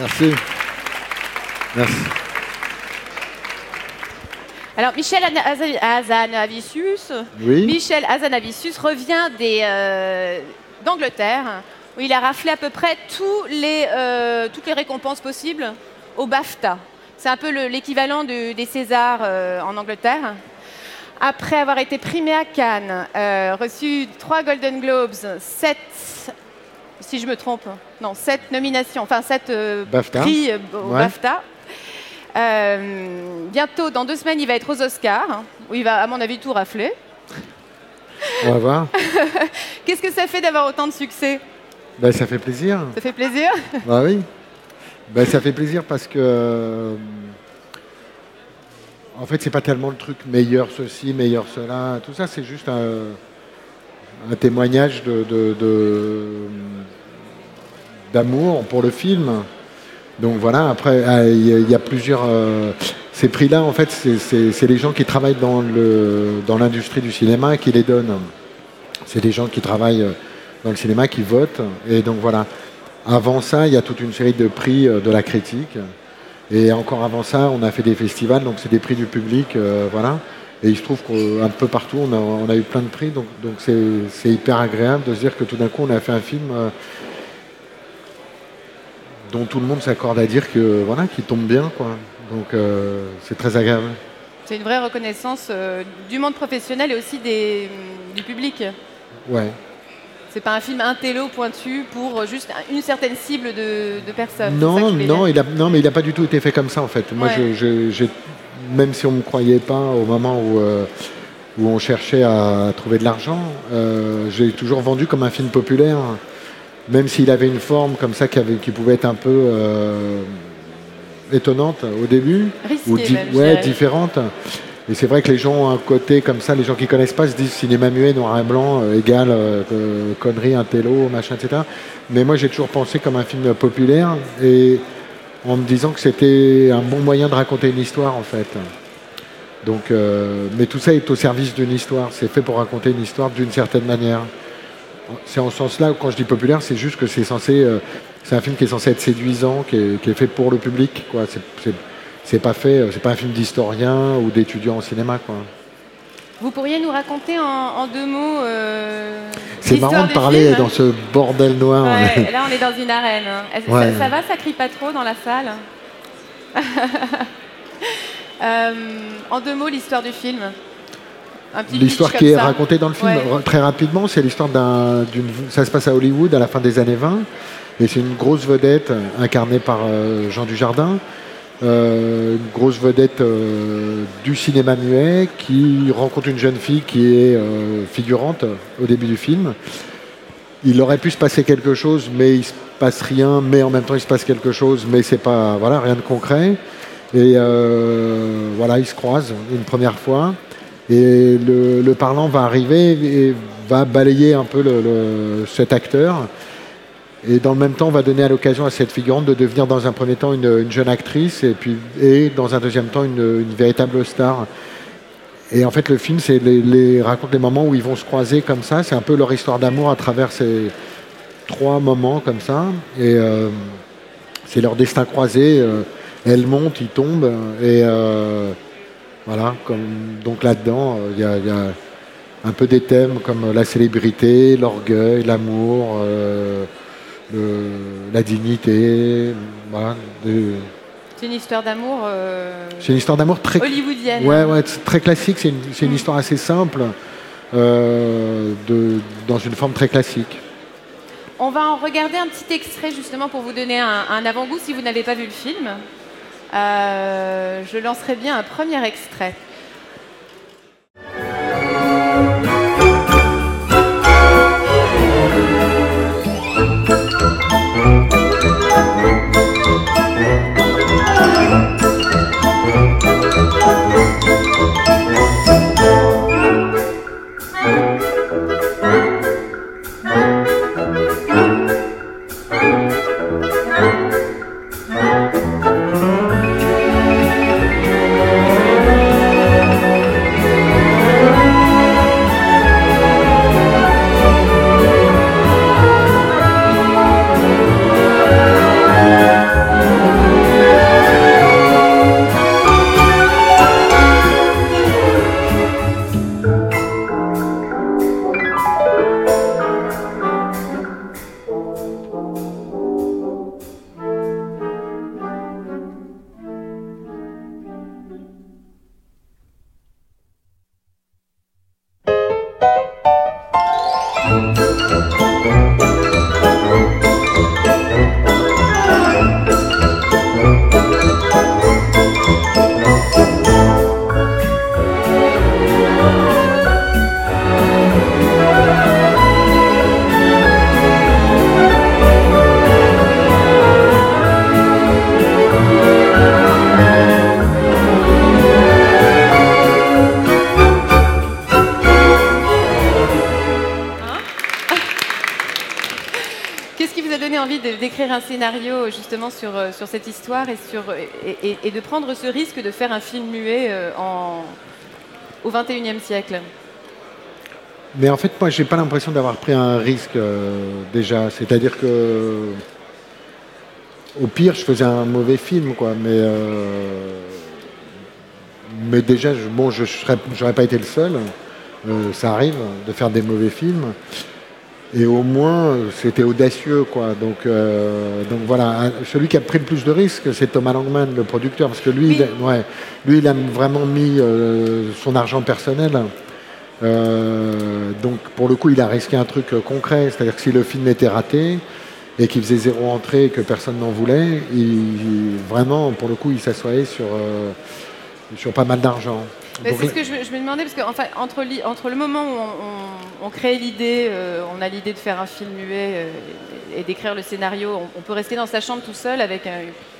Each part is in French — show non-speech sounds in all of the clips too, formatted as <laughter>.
Merci. Merci. Alors, Michel Azanavicius, Oui. Michel Azanavicius revient euh, d'Angleterre, où il a raflé à peu près tous les, euh, toutes les récompenses possibles au BAFTA. C'est un peu le- l'équivalent de- des Césars euh, en Angleterre. Après avoir été primé à Cannes, reçu trois Golden Globes, sept, si je me trompe, non, sept nominations, enfin sept euh, BAFTA. prix euh, au Ouais. BAFTA. Euh, bientôt, dans deux semaines, il va être aux Oscars, hein, où il va, à mon avis, tout rafler. On va voir. <laughs> Qu'est-ce que ça fait d'avoir autant de succès? Ben, ça fait plaisir. Ça fait plaisir? <laughs> Bah oui. Ben, ça fait plaisir parce que. euh, en fait, c'est pas tellement le truc meilleur ceci, meilleur cela, tout ça, c'est juste un, un témoignage de, de- de- d'amour pour le film. Donc voilà, après, ah, il y, a- plusieurs. euh, ces prix-là, en fait, c'est- les gens qui travaillent dans le- dans l'industrie du cinéma qui les donnent. C'est des gens qui travaillent euh, dans le cinéma qui votent. Et donc voilà. Avant ça, il y a toute une série de prix euh, de la critique. Et encore avant ça, on a fait des festivals, donc c'est des prix du public, voilà. Et il se trouve qu'un peu partout, on a, on a eu plein de prix, donc c'est hyper agréable de se dire que tout d'un coup, on a fait un film dont tout le monde s'accorde à dire que voilà, qu'il tombe bien, quoi. Donc euh, c'est très agréable. C'est une vraie reconnaissance euh, du monde professionnel et aussi des, du public. Ouais. C'est pas un film intello pointu pour juste un- une certaine cible de, de personnes. Non, non, dire. il a, non, mais il n'a pas du tout été fait comme ça en fait. Moi, Ouais. je, je- j'ai- même si on ne me croyait pas au moment où, euh, où on cherchait à trouver de l'argent, j'ai toujours vendu comme un film populaire, même s'il avait une forme comme ça qui, avait, qui pouvait être un peu euh, étonnante au début, Risqué ou di- même, je ouais, différente. Et c'est vrai que les gens ont un côté comme ça, les gens qui connaissent pas se disent cinéma muet, noir et blanc, euh, égal, euh, connerie, intello, machin, etc. Mais moi j'ai toujours pensé comme un film populaire et en me disant que c'était un bon moyen de raconter une histoire en fait. Donc, mais tout ça est au service d'une histoire. C'est fait pour raconter une histoire d'une certaine manière. C'est en ce sens-là, quand je dis populaire, c'est juste que c'est censé, euh, c'est un film qui est censé être séduisant, qui est, qui est fait pour le public. Quoi. C'est, pas fait, euh, c'est pas un film d'historien ou d'étudiant en cinéma. Quoi. Vous pourriez nous raconter en, en deux mots euh, C'est marrant de parler dans ce bordel noir. Ouais, <laughs> là, on est dans une arène. hein. Est-ce que Ouais. ça, ça va, ça crie pas trop dans la salle <laughs> Euh, En deux mots, l'histoire du film. L'histoire qui est ça. racontée dans le film, Ouais. très rapidement, c'est l'histoire d'un, d'une. Ça se passe à Hollywood à la fin des années 20, et c'est une grosse vedette euh, incarnée par euh, Jean Dujardin, euh, une grosse vedette euh, du cinéma muet qui rencontre une jeune fille qui est figurante au début du film. Il aurait pu se passer quelque chose, mais il se passe rien, mais en même temps il se passe quelque chose, mais c'est pas voilà rien de concret. Et voilà, ils se croisent une première fois. Et le, parlant va arriver et va balayer un peu cet acteur. Et dans le même temps, va donner à l'occasion à cette figurante de devenir dans un premier temps une, une jeune actrice et puis et dans un deuxième temps une, véritable star. Et en fait, le film c'est les- raconte les moments où ils vont se croiser comme ça. C'est un peu leur histoire d'amour à travers ces trois moments comme ça. Et euh, c'est leur destin croisé. euh, elle monte, il tombe. Et euh, voilà, comme, donc là-dedans, euh, il y, a- il y a un peu des thèmes comme la célébrité, l'orgueil, l'amour, euh, la dignité. Voilà, de- C'est une histoire d'amour euh, c'est une histoire d'amour très, hollywoodienne. ouais, ouais, c'est très classique. C'est une, Mm. histoire assez simple, euh, de, dans une forme très classique. On va en regarder un petit extrait justement pour vous donner un, un avant-goût si vous n'avez pas vu le film. Euh, je lancerai bien un premier extrait. Un scénario justement sur, euh, sur cette histoire et, sur, et, de prendre ce risque de faire un film muet euh, en, au 21e siècle Mais en fait, moi, j'ai pas l'impression d'avoir pris un risque déjà. C'est-à-dire que, au pire, je faisais un mauvais film, quoi. Mais, mais déjà, je, bon, je n'aurais pas été le seul. ça arrive de faire des mauvais films. Et au moins, c'était audacieux, quoi. Donc, euh, donc voilà, celui qui a pris le plus de risques, c'est Thomas Langman, le producteur, parce que lui, il, ouais, lui, il a vraiment mis euh, son argent personnel. Euh, donc, pour le coup, il a risqué un truc concret, c'est-à-dire que si le film était raté et qu'il faisait zéro entrée et que personne n'en voulait, il, vraiment, pour le coup, il s'assoyait sur, sur pas mal d'argent. C'est ce que je, me demandais, parce que entre, entre, le moment où on, crée l'idée, euh, on a l'idée de faire un film muet euh, et, d'écrire le scénario, on, peut rester dans sa chambre tout seul avec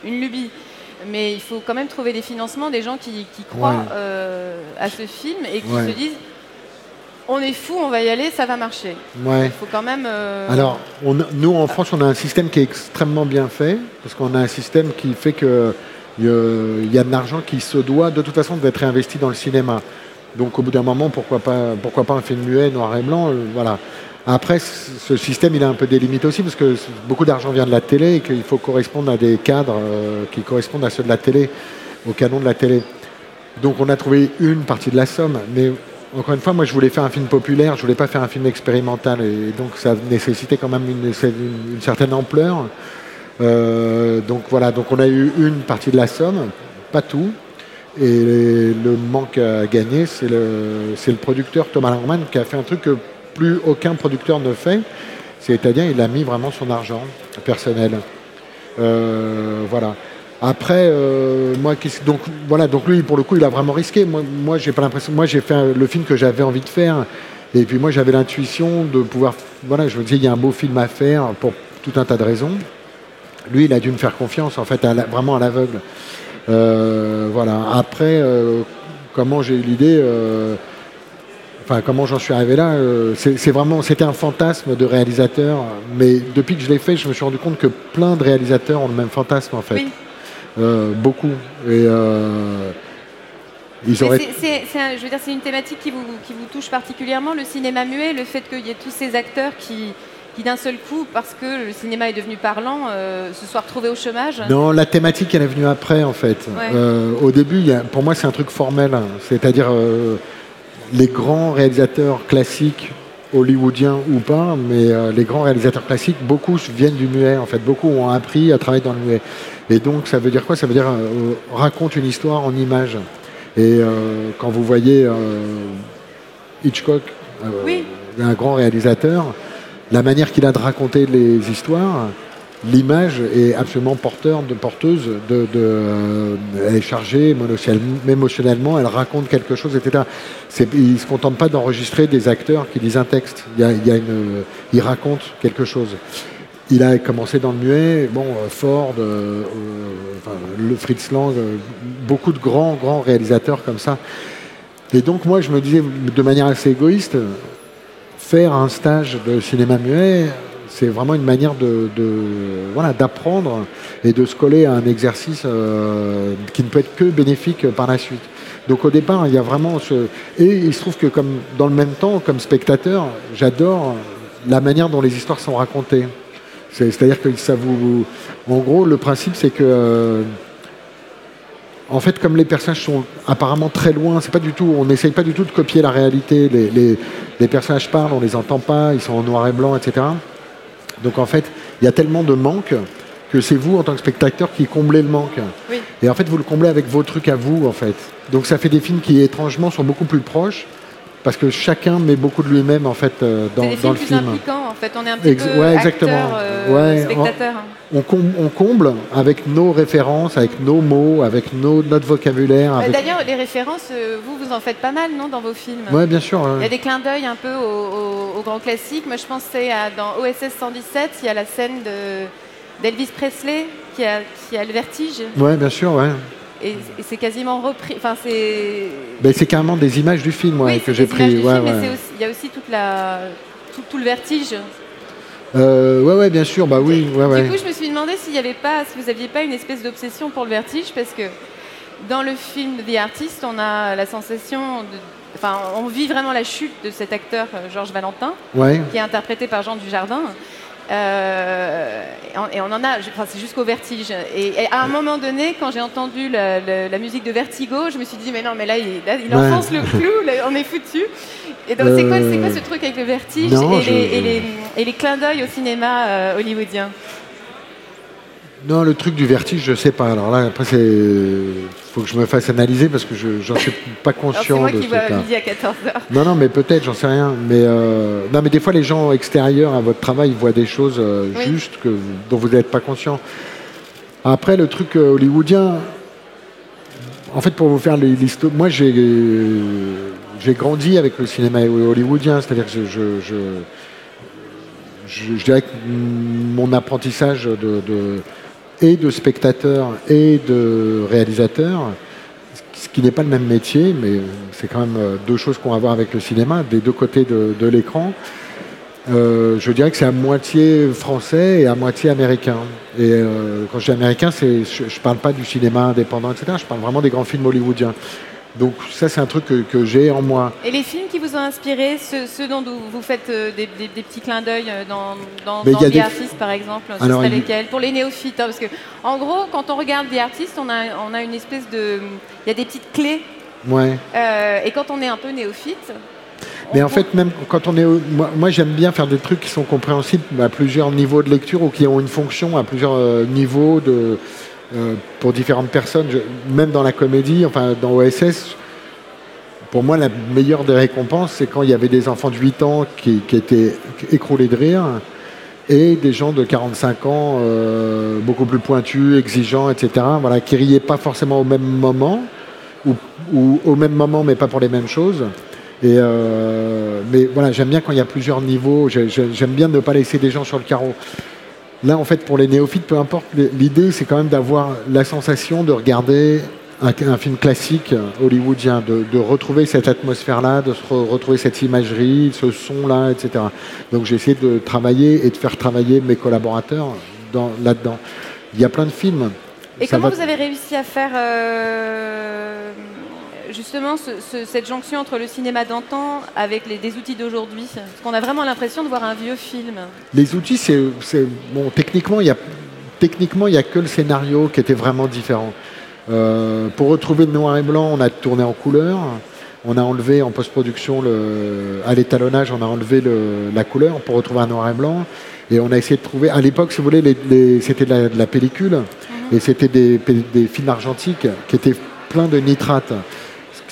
une lubie. Mais il faut quand même trouver des financements, des gens qui, croient euh, à ce film et qui se disent on est fou, on va y aller, ça va marcher. Il faut quand même. Alors, nous en France, on a un système qui est extrêmement bien fait, parce qu'on a un système qui fait que il y a de l'argent qui se doit de toute façon d'être réinvesti dans le cinéma. Donc au bout d'un moment, pourquoi pas, un film muet, noir et blanc, euh, voilà. Après, ce système, il a un peu des limites aussi, parce que beaucoup d'argent vient de la télé et qu'il faut correspondre à des cadres euh, qui correspondent à ceux de la télé, au canon de la télé. Donc on a trouvé une partie de la somme, mais encore une fois, moi je voulais faire un film populaire, je voulais pas faire un film expérimental, et donc ça nécessitait quand même une certaine ampleur. Euh, donc voilà, donc on a eu une partie de la somme, pas tout. Et le manque à gagner, c'est le, producteur Thomas Langman qui a fait un truc que plus aucun producteur ne fait. C'est-à-dire, il a mis vraiment son argent personnel. Euh, voilà. Après, euh, moi, donc voilà, donc lui, pour le coup, il a vraiment risqué. Moi j'ai pas l'impression. Moi, j'ai fait le film que j'avais envie de faire, et puis moi, j'avais l'intuition de pouvoir. Voilà, je me disais, il y a un beau film à faire pour tout un tas de raisons. Lui, il a dû me faire confiance, en fait, vraiment à l'aveugle. Euh, voilà. Après, euh, comment j'ai eu l'idée, euh, enfin, comment j'en suis arrivé là, c'est vraiment, c'était un fantasme de réalisateur. Mais depuis que je l'ai fait, je me suis rendu compte que plein de réalisateurs ont le même fantasme, en fait. beaucoup. Et ils auraient... c'est, je veux dire, c'est une thématique qui vous, qui vous touche particulièrement, le cinéma muet, le fait qu'il y ait tous ces acteurs qui, qui d'un seul coup, parce que le cinéma est devenu parlant, euh, se soit retrouvé au chômage Non, la thématique, elle est venue après, en fait. Euh, au début, pour moi, c'est un truc formel. Hein. C'est-à-dire, euh, les grands réalisateurs classiques, hollywoodiens ou pas, mais les grands réalisateurs classiques, beaucoup viennent du muet, en fait. Beaucoup ont appris à travailler dans le muet. Et donc, ça veut dire quoi? Ça veut dire raconte une histoire en images. Et quand vous voyez Hitchcock, un grand réalisateur, la manière qu'il a de raconter les histoires, l'image est absolument porteur de, porteuse. De, de elle est chargée émotionnellement, elle raconte quelque chose, etc. Il ne se contente pas d'enregistrer des acteurs qui disent un texte. Il, raconte quelque chose. Il a commencé dans le muet, bon, euh, Ford, euh, euh, le Fritz Lang, beaucoup de grands, grands réalisateurs comme ça. Et donc moi, je me disais de manière assez égoïste, faire un stage de cinéma muet, c'est vraiment une manière de, voilà d'apprendre et de se coller à un exercice euh, qui ne peut être que bénéfique par la suite. Donc au départ, il y a vraiment ce et il se trouve que comme dans le même temps, comme spectateur, j'adore la manière dont les histoires sont racontées. C'est-à-dire que ça vous, en gros, le principe c'est que euh, en fait, comme les personnages sont apparemment très loin, c'est pas du tout, on n'essaye pas du tout de copier la réalité. Personnages parlent, on les entend pas, ils sont en noir et blanc, etc. Donc en fait, il y a tellement de manque que c'est vous en tant que spectateur qui comblez le manque. Et en fait, vous le comblez avec vos trucs à vous, en fait. Donc ça fait des films qui étrangement sont beaucoup plus proches parce que chacun met beaucoup de lui-même en fait euh, dans, des dans le plus film. en fait, on est un petit peu ouais, exactement. Euh, spectateur. On, on, comble avec nos références, avec nos mots, avec nos, notre vocabulaire. Bah, d'ailleurs, les références, euh, vous, vous en faites pas mal, non, dans vos films Oui, bien sûr. Il y a des clins d'œil un peu aux, grands classiques. Moi, je pensais à dans OSS 117, il y a la scène d'Elvis Presley qui a, qui a le vertige. Oui, bien sûr, ouais. Et, c'est quasiment repris. Enfin, c'est. Ben, c'est carrément des images du film que j'ai pris. Ouais, il y a aussi toute la, tout, le vertige. Euh, ouais, ouais, bien sûr, bah oui. Ouais, ouais. Du coup, je me suis demandé s'il y avait pas, si vous n'aviez pas une espèce d'obsession pour le vertige, parce que dans le film The Artist, on a la sensation de, enfin, on vit vraiment la chute de cet acteur euh, Georges Valentin, Ouais. qui est interprété par Jean Dujardin. Euh, et, on, en a, enfin, c'est jusqu'au vertige. Et, et à un moment donné, quand j'ai entendu la, la- la musique de Vertigo, je me suis dit, mais non, mais là, il, là, il Ouais. enfonce le clou, là, on est foutu. Et donc, c'est quoi, ce truc avec le vertige Non, et, je- les, et, les, et les clins d'œil au cinéma euh, hollywoodien? Non, le truc du vertige, je sais pas. Alors là, après, c'est. Faut que je me fasse analyser parce que je j'en suis pas Alors, conscient moi de qui ce midi à 14h. Non, non, mais peut-être, j'en sais rien. Mais euh, non, mais des fois, les gens extérieurs à votre travail voient des choses euh, Oui. justes que, dont vous n'êtes pas conscient. Après, le truc euh, hollywoodien, en fait, pour vous faire les- l'histoire, moi, j'ai j'ai grandi avec le cinéma hollywoodien, c'est-à-dire que je, je, je, je- je dirais que mon apprentissage de, de- et de spectateur et de réalisateur, ce qui n'est pas le même métier, mais c'est quand même euh, deux choses qu'on a à voir avec le cinéma, des deux côtés de, l'écran. Euh, je dirais que c'est à moitié français et à moitié américain. Et euh, quand je dis américain, je ne parle pas du cinéma indépendant, etc. Je parle vraiment des grands films hollywoodiens. Donc ça, c'est un truc que, que j'ai en moi. Et les films qui vous ont inspiré, ceux, ceux dont vous faites euh, des, des- des petits clins d'œil euh, dans, dans, dans The des- Artist, par exemple, ce Alors, serait il- lesquels? Pour les néophytes, hein, parce que en gros, quand on regarde The Artist, on a, on a une espèce de... Il y a des petites clés, Ouais. euh, et quand on est un peu néophyte... Mais en fait, même quand on est. Moi, moi, j'aime bien faire des trucs qui sont compréhensibles à plusieurs niveaux de lecture ou qui ont une fonction à plusieurs niveaux de, euh, pour différentes personnes. Même dans la comédie, enfin, dans OSS, pour moi, la meilleure des récompenses, c'est quand il y avait des enfants de 8 ans qui, étaient écroulés de rire et des gens de 45 ans euh, beaucoup plus pointus, exigeants, etc., voilà, qui riaient pas forcément au même moment ou, au même moment, mais pas pour les mêmes choses. Euh, mais voilà, j'aime bien quand il y a plusieurs niveaux. J'ai- j'ai- J'aime bien ne pas laisser des gens sur le carreau. Là, en fait, pour les néophytes, peu importe, l'idée, c'est quand même d'avoir la sensation de regarder un, un film classique hollywoodien, de, de retrouver cette atmosphère-là, de se re- retrouver cette imagerie, ce son-là, etc. Donc, j'ai essayé de travailler et de faire travailler mes collaborateurs dans- là-dedans. Il y a plein de films. Et Ça comment va- vous avez réussi à faire euh, justement ce- ce- cette jonction entre le cinéma d'antan avec les, des outils d'aujourd'hui Parce qu'on a vraiment l'impression de voir un vieux film. Les outils, c'est bon. Techniquement, il y a techniquement il y a que le scénario qui était vraiment différent. Euh, pour retrouver le noir et blanc, on a tourné en couleur. On a enlevé en post-production le, à l'étalonnage, on a enlevé le- la couleur pour retrouver un noir et blanc. Et on a essayé de trouver. À l'époque, si vous voulez, les- les- c'était de la, de la pellicule et c'était des, des films argentiques qui étaient pleins de nitrate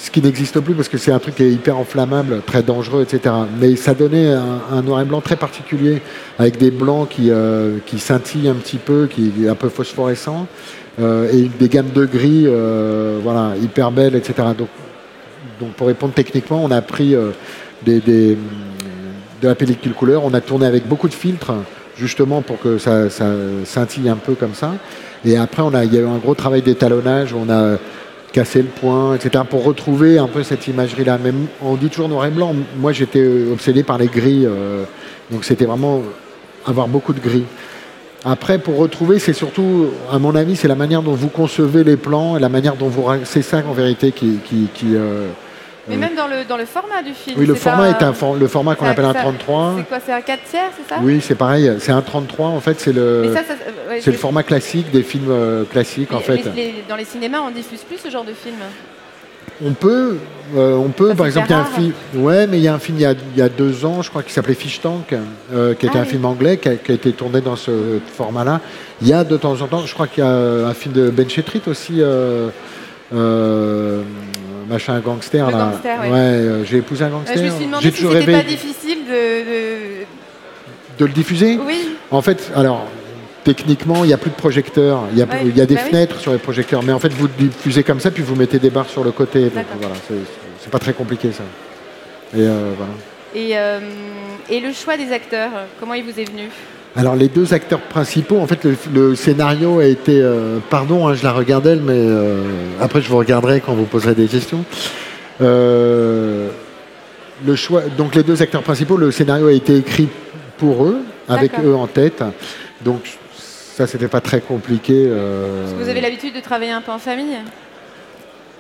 ce qui n'existe plus parce que c'est un truc qui est hyper enflammable, très dangereux, etc. Mais ça donnait un, noir et blanc très particulier, avec des blancs qui, euh, qui scintillent un petit peu, qui est un peu phosphorescent, euh, et des gammes de gris, euh, voilà, hyper belles, etc. Donc, pour répondre techniquement, on a pris de la pellicule couleur, on a tourné avec beaucoup de filtres, justement pour que ça, scintille un peu comme ça. Et après, il y a eu un gros travail d'étalonnage, on a cassé le point, etc., pour retrouver un peu cette imagerie-là. Même, on dit toujours noir et blanc. Moi, j'étais euh, obsédé par les gris, euh, donc c'était vraiment avoir beaucoup de gris. Après, pour retrouver, c'est surtout, à mon avis, c'est la manière dont vous concevez les plans et la manière dont vous. C'est ça, en vérité, qui. euh, Mais même dans le, dans le format du film. oui, le format pas- est un for- le format qu'on appelle un ça- 33. C'est quoi C'est un 4 tiers, c'est ça? Oui, c'est pareil. C'est un 33. En fait, c'est le. Mais ça, ça- euh, ouais, le format classique des films euh, classiques, en fait. les- les- dans les cinémas, on diffuse plus ce genre de film? On peut, euh, on peut, Ça, par exemple, il y a un film. Ouais, mais il y a un film il y a, il y a deux ans, je crois, qui s'appelait Fish Tank, euh, qui était Ah un oui. film anglais, qui a, qui a été tourné dans ce format-là. Il y a de temps en temps, je crois qu'il y a un film de Ben Chetrit aussi, euh, machin gangster Le là. gangster, ouais. euh, j'ai épousé un Euh, gangster. je me suis demandé J'ai si toujours c'était pas difficile de. de le diffuser? Oui, En fait, alors, techniquement, il n'y a plus de projecteurs. Il y a, Ouais, il y a des bah oui. fenêtres sur les projecteurs. Mais en fait, vous diffusez comme ça, puis vous mettez des barres sur le côté. Donc D'accord. voilà, c'est c'est pas très compliqué ça. Et euh, voilà. et, euh, et le choix des acteurs, comment il vous est venu? Alors, les deux acteurs principaux, en fait, le, le scénario a été. euh, pardon, hein, je la regardais, mais euh, après, je vous regarderai quand vous poserez des questions. Euh, le choix, donc, les deux acteurs principaux, le scénario a été écrit pour eux. avec eux en tête. Donc ça, c'était pas très compliqué. Est-ce que vous avez l'habitude de travailler un peu en famille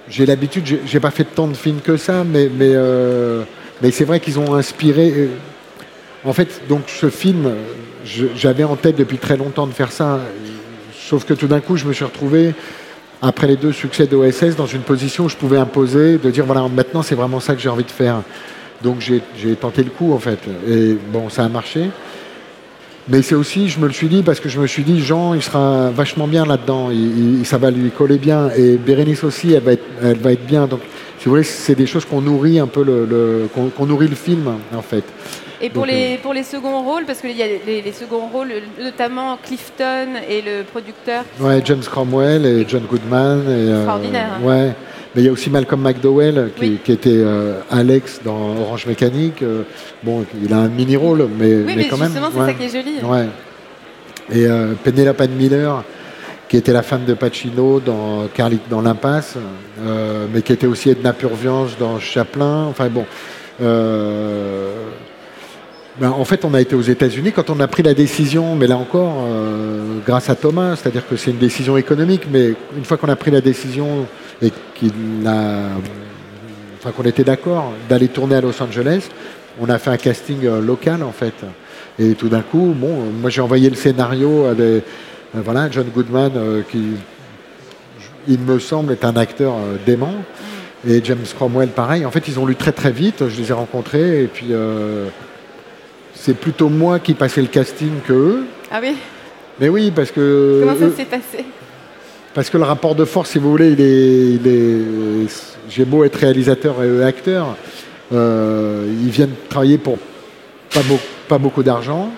J'ai l'habitude, j'ai- pas fait tant de films que ça, mais, mais, mais c'est vrai qu'ils ont inspiré. En fait, donc ce film, j'avais en tête depuis très longtemps de faire ça, sauf que tout d'un coup, je me suis retrouvé, après les deux succès d'OSS, dans une position où je pouvais imposer, de dire voilà, maintenant c'est vraiment ça que j'ai envie de faire. Donc j'ai tenté le coup en fait, et bon, ça a marché. Mais c'est aussi, je me le suis dit, parce que je me suis dit, Jean, il sera vachement bien là-dedans, ça va lui coller bien. Et Bérénice aussi, elle va être, bien. Donc, si vous voulez, c'est des choses qu'on nourrit un peu, qu'on nourrit le film, en fait. Et pour Donc, les, pour les seconds rôles, parce qu'il y a les, les seconds rôles, notamment Clifton et le producteur. Ouais, James Cromwell et John Goodman. Et, euh, Extraordinaire, hein. ouais. Mais il y a aussi Malcolm McDowell, qui, Oui. qui était euh, Alex dans Orange Mécanique. Euh, bon, il a un mini-rôle, mais, Oui, mais mais, quand même. justement, c'est ouais. ça qui est joli. Ouais. Et euh, Penelope Miller, qui était la femme de Pacino dans Carly dans l'Impasse, euh, mais qui était aussi Edna Purviance dans Chaplin. Enfin bon. euh, ben, en fait, on a été aux États-Unis quand on a pris la décision, mais là encore, euh, grâce à Thomas, c'est-à-dire que c'est une décision économique, mais une fois qu'on a pris la décision et qu'on était d'accord d'aller tourner à Los Angeles, on a fait un casting euh, local en fait. Et tout d'un coup, bon, euh, moi j'ai envoyé le scénario à voilà, John Goodman qui, il me semble, est un acteur dément. Et James Cromwell, pareil. En fait, ils ont lu très très vite. Je les ai rencontrés et puis c'est plutôt moi qui passais le casting que eux. Ah oui Mais oui, parce que Comment ça eux- s'est passé parce que le rapport de force, si vous voulez, il est, il est- j'ai beau être réalisateur et eux acteurs, euh, ils viennent travailler pour pas beaucoup d'argent.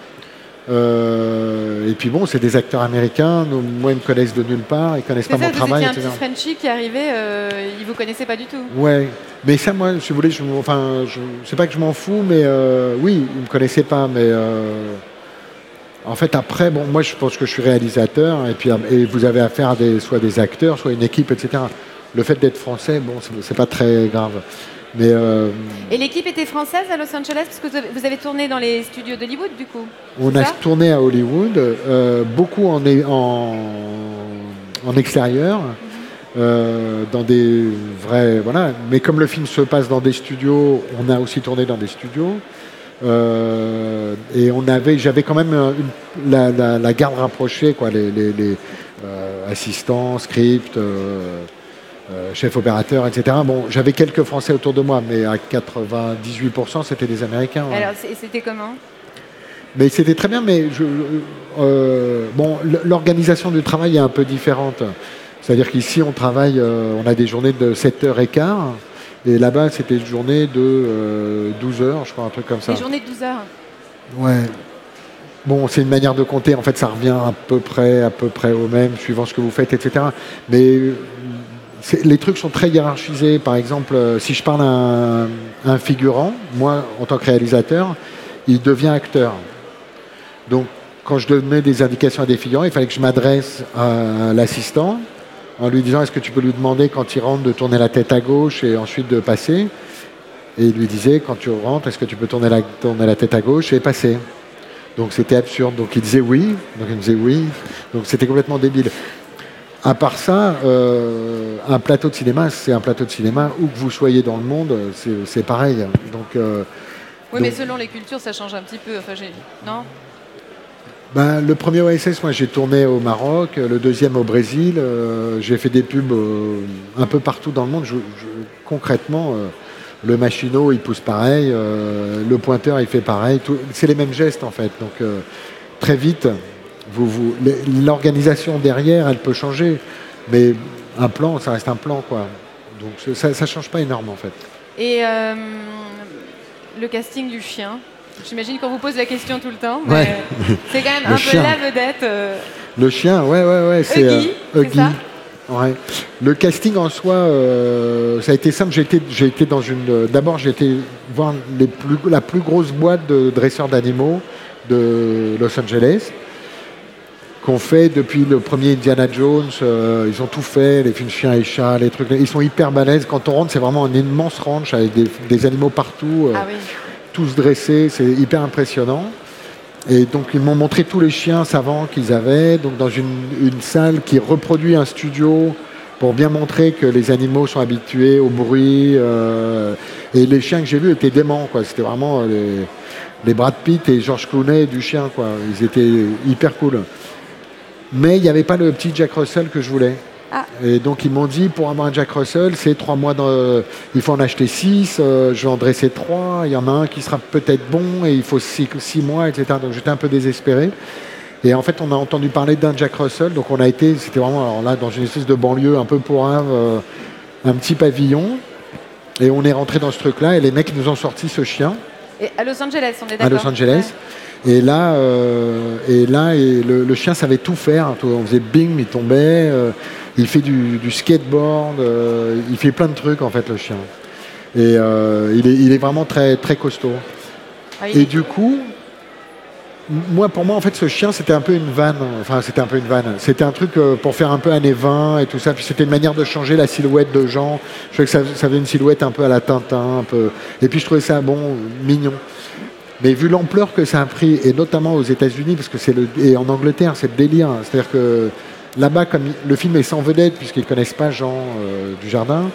Euh, et puis bon, c'est des acteurs américains. Nous, moi, ils me connaissent de nulle part. Ils connaissent C'est pas ça, mon travail, étiez un petit Frenchie qui arrivait, euh, il vous connaissait pas du tout. Ouais, mais ça, moi, si vous voulez, je, enfin, je, c'est pas que je m'en fous, mais euh, oui, ils me connaissaient pas, mais euh, en fait, après, bon, moi, je pense que je suis réalisateur, et puis et vous avez affaire à des, soit des acteurs, soit une équipe, etc. Le fait d'être français, bon, c'est, c'est pas très grave, mais euh, Et l'équipe était française à Los Angeles parce que vous avez- tourné dans les studios d'Hollywood du coup. on a tourné à Hollywood, euh, beaucoup en, en, en extérieur. euh, dans des vrais voilà mais comme le film se passe dans des studios on a aussi tourné dans des studios et on avait j'avais quand même une- la, la- la garde rapprochée quoi les, les- les, assistants script euh, chef opérateur etc bon j'avais quelques français autour de moi mais à 98% c'était des américains ouais. Alors c'était comment? Mais c'était très bien, mais je, euh, bon, l'organisation du travail est un peu différente. C'est-à-dire qu'ici, on travaille, euh, on a des journées de 7h15, et là-bas, c'était une journée de euh, 12 heures, je crois, un truc comme ça. Des journées de 12 heures? Ouais. Bon, c'est une manière de compter. En fait, ça revient à peu près, à peu près au même, suivant ce que vous faites, etc. Mais les trucs sont très hiérarchisés. Par exemple, euh, si je parle à un, figurant, moi, en tant que réalisateur, il devient acteur. Donc, quand je donnais des indications à des figurants, il fallait que je m'adresse à l'assistant en lui disant est-ce que tu peux lui demander quand il rentre de tourner la tête à gauche et ensuite de passer? Et il lui disait quand tu rentres, est-ce que tu peux tourner la, tourner la tête à gauche et passer? Donc c'était absurde. Donc il disait oui, donc il me disait oui. Donc c'était complètement débile. À part ça, euh, un plateau de cinéma, c'est un plateau de cinéma où que vous soyez dans le monde, c'est pareil. Donc euh, Oui, mais selon les cultures, ça change un petit peu. Enfin, non? Ben, le premier OSS, moi j'ai tourné au Maroc, le deuxième au Brésil, euh, j'ai fait des pubs un peu partout dans le monde. Je- je- concrètement, le machinot il pousse pareil, le pointeur il fait pareil, tout- c'est les mêmes gestes en fait. Donc très vite, vous, vous, l'organisation derrière elle peut changer, mais un plan ça reste un plan quoi. Donc ça, ça change pas énorme en fait. Et euh, le casting du chien J'imagine qu'on vous pose la question tout le temps, mais Ouais. <laughs> c'est quand même Le un chien. peu la vedette. euh. Le chien, ouais, ouais, ouais. C'est Huggy, euh, c'est Huggy. ça Ouais. Le casting en soi, euh, ça a été simple. J'ai été, j'ai été dans une. euh, D'abord, j'ai été voir les plus, la plus grosse boîte de dresseurs d'animaux de Los Angeles, qu'on fait depuis le premier Indiana Jones. euh, ils ont tout fait, les films chiens et chats, les trucs. Ils sont hyper balèzes. Quand on rentre, c'est vraiment un immense ranch avec des, des animaux partout. euh, Ah oui. tous dressés, c'est hyper impressionnant. Et donc ils m'ont montré tous les chiens savants qu'ils avaient, donc dans une, une salle qui reproduit un studio pour bien montrer que les animaux sont habitués au bruit. euh, et les chiens que j'ai vus étaient déments, quoi. C'était vraiment les, les Brad Pitt et George Clooney du chien, quoi. Ils étaient hyper cool. Mais il n'y avait pas le petit Jack Russell que je voulais. Ah. Et donc ils m'ont dit pour avoir un Jack Russell, c'est trois mois. Dans, il faut en acheter six. euh, je vais en dresser trois. Il y en a un qui sera peut-être bon et il faut six, six mois, etc. Donc j'étais un peu désespéré. Et en fait, on a entendu parler d'un Jack Russell. Donc on a été, c'était vraiment alors là dans une espèce de banlieue un peu pour un, euh, un petit pavillon. Et on est rentré dans ce truc-là et les mecs nous ont sorti ce chien Et à Los Angeles, on est d'accord à Los Angeles. Et là, euh, et là et le, le chien savait tout faire. On faisait bing, il tombait. euh, il fait du, du skateboard. euh, il fait plein de trucs en fait le chien. Et euh, il, est, il est vraiment très très costaud. Ah, Et du coup, moi pour moi en fait ce chien c'était un peu une vanne. Enfin c'était un peu une vanne. C'était un truc euh, pour faire un peu années 20 et tout ça. Puis c'était une manière de changer la silhouette de gens. Je trouvais que ça, ça faisait une silhouette un peu à la Tintin. Un peu. Et puis je trouvais ça bon, mignon. Mais vu l'ampleur que ça a pris, et notamment aux États-Unis, parce que c'est le et en Angleterre, c'est le délire. C'est-à-dire que là-bas, comme il- le film est sans vedette, puisqu'ils connaissent pas Jean euh, du Jardin,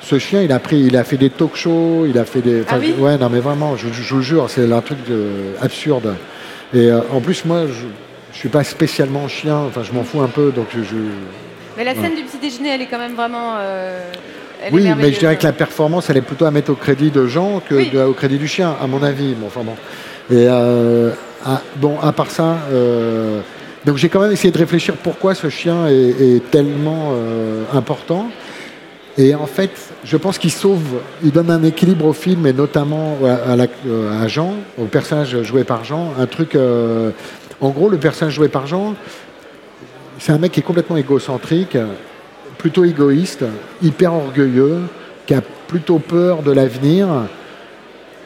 ce chien, il a pris, il a fait des talk shows, il a fait des. Ah oui ouais, non, mais vraiment, je, je vous jure, c'est un truc de- absurde. Et euh, en plus, moi, je, je suis pas spécialement chien. Enfin, je m'en fous un peu, donc je. je- Mais la scène du petit déjeuner, elle est quand même vraiment. euh, elle est oui, mais je dirais que la performance, elle est plutôt à mettre au crédit de Jean que Oui. de- au crédit du chien, à mon avis. Bon, enfin bon. Et euh, à, bon, à part ça, euh, donc j'ai quand même essayé de réfléchir pourquoi ce chien est, est tellement euh, important. Et en fait, je pense qu'il sauve, il donne un équilibre au film et notamment à, à la- à Jean, au personnage joué par Jean. Un truc, en gros, le personnage joué par Jean, c'est un mec qui est complètement égocentrique, plutôt égoïste, hyper orgueilleux, qui a plutôt peur de l'avenir,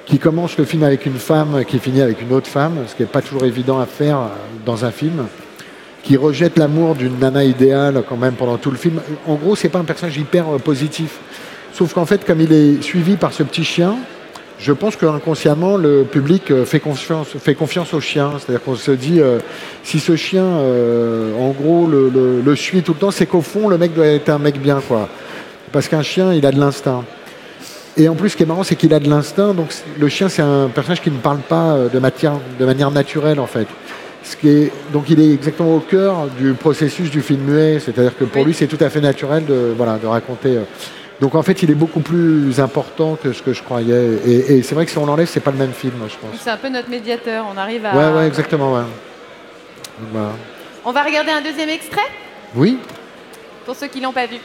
qui commence le film avec une femme, qui finit avec une autre femme, ce qui n'est pas toujours évident à faire dans un film, qui rejette l'amour d'une nana idéale quand même pendant tout le film. En gros, c'est pas un personnage hyper positif. Sauf qu'en fait, comme il est suivi par ce petit chien, je pense qu'inconsciemment, le public euh, fait confiance, fait confiance au chien. C'est-à-dire qu'on se dit, euh, si ce chien, euh, en gros, le, le- le suit tout le temps, c'est qu'au fond, le mec doit être un mec bien, quoi. Parce qu'un chien, il a de l'instinct. Et en plus, ce qui est marrant, c'est qu'il a de l'instinct. Donc, le chien, c'est un personnage qui ne parle pas de, matière, de manière naturelle, en fait. Ce qui est, donc, il est exactement au cœur du processus du film muet. C'est-à-dire que pour lui, c'est tout à fait naturel de, voilà, de raconter. euh. Donc, en fait, il est beaucoup plus important que ce que je croyais. Et, et c'est vrai que si on l'enlève, c'est pas le même film, je pense. C'est un peu notre médiateur. On arrive à. Ouais, ouais, exactement, ouais. Voilà. On va regarder un deuxième extrait Oui pour ceux qui l'ont pas vu.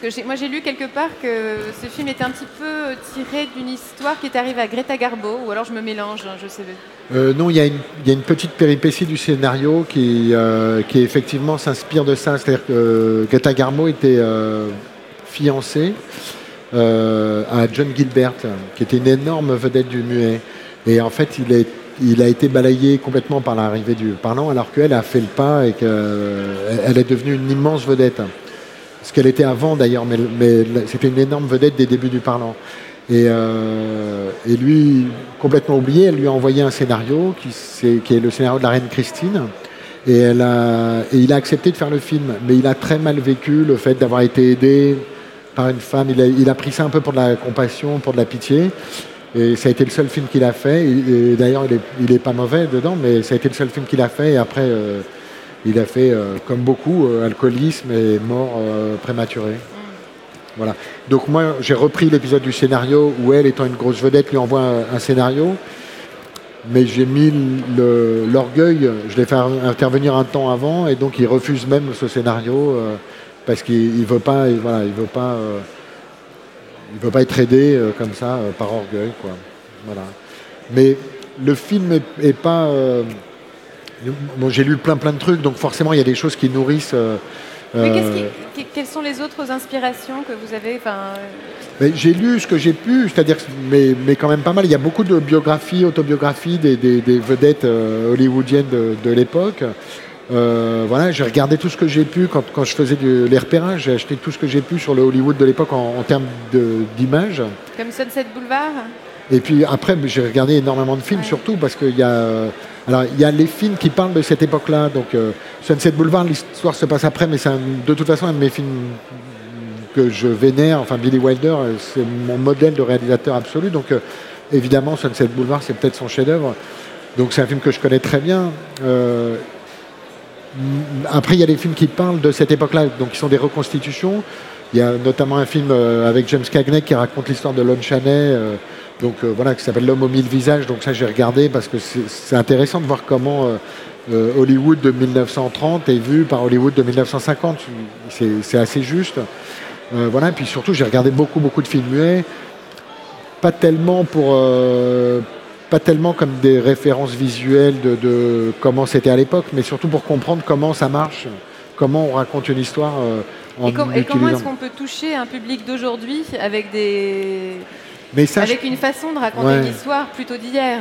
Parce que moi j'ai lu quelque part que ce film était un petit peu tiré d'une histoire qui est arrivée à Greta Garbo, ou alors je me mélange, hein, je sais pas. Euh, non, il y, a une- petite péripétie du scénario qui, euh, qui effectivement s'inspire de ça. C'est-à-dire que euh, Greta Garbo était fiancée à John Gilbert, qui était une énorme vedette du muet. Et en fait, il, il a été balayé complètement par l'arrivée du parlant, alors qu'elle a fait le pas et qu'elle est devenue une immense vedette. Ce qu'elle était avant d'ailleurs, mais, mais c'était une énorme vedette des débuts du parlant. Et, euh, et, lui, complètement oublié, elle lui a envoyé un scénario qui, est, qui est le scénario de la reine Christine. Et, elle a, et il a accepté de faire le film, mais il a très mal vécu le fait d'avoir été aidé par une femme. Il a, il a, pris ça un peu pour de la compassion, pour de la pitié. Et ça a été le seul film qu'il a fait. D'ailleurs, il n'est est pas mauvais dedans, mais ça a été le seul film qu'il a fait. Et après, euh, il a fait, euh, comme beaucoup, euh, alcoolisme et mort euh, prématurée. Voilà. Donc moi, j'ai repris l'épisode du scénario où elle, étant une grosse vedette, lui envoie un, scénario. Mais j'ai mis l'orgueil, je l'ai fait intervenir un temps avant, et donc il refuse même ce scénario parce qu'il ne veut pas, voilà, il veut pas, il veut pas être aidé comme ça par orgueil, quoi. Voilà. Mais le film est, est pas. Bon, j'ai lu plein plein de trucs, donc forcément il y a des choses qui nourrissent mais qui, quelles sont les autres inspirations que vous avez J'ai lu ce que j'ai pu, c'est-à-dire, mais, mais, quand même pas mal. Il y a beaucoup de biographies, autobiographies des, des, des vedettes euh, hollywoodiennes de, de l'époque. Euh, voilà, j'ai regardé tout ce que j'ai pu quand, quand je faisais de, les repérages. J'ai acheté tout ce que j'ai pu sur le Hollywood de l'époque en, en, termes d'images. Comme Sunset Boulevard Et puis après, j'ai regardé énormément de films, surtout parce qu'il y a alors, il y a les films qui parlent de cette époque-là. Donc, euh, Sunset Boulevard, l'histoire se passe après, mais c'est de toute façon un de mes films que je vénère. Enfin, Billy Wilder, c'est mon modèle de réalisateur absolu. Donc, euh, évidemment, Sunset Boulevard, c'est peut-être son chef-d'œuvre. Donc, c'est un film que je connais très bien. Euh, après, il y a les films qui parlent de cette époque-là, donc qui sont des reconstitutions. Il y a notamment un film euh, avec James Cagney qui raconte l'histoire de Lon Chaney. Euh, donc euh, voilà, qui s'appelle L'homme aux mille visages. Donc ça, j'ai regardé parce que c'est intéressant de voir comment euh, euh, Hollywood de 1930 est vu par Hollywood de 1950. C'est assez juste. Euh, voilà, et puis surtout, j'ai regardé beaucoup, beaucoup de films muets. Pas tellement pour. pas tellement comme des références visuelles de, de comment c'était à l'époque, mais surtout pour comprendre comment ça marche, comment on raconte une histoire. et, com et comment est-ce qu'on peut toucher un public d'aujourd'hui avec des mais ça, Avec une façon de raconter ouais. l'histoire plutôt d'hier.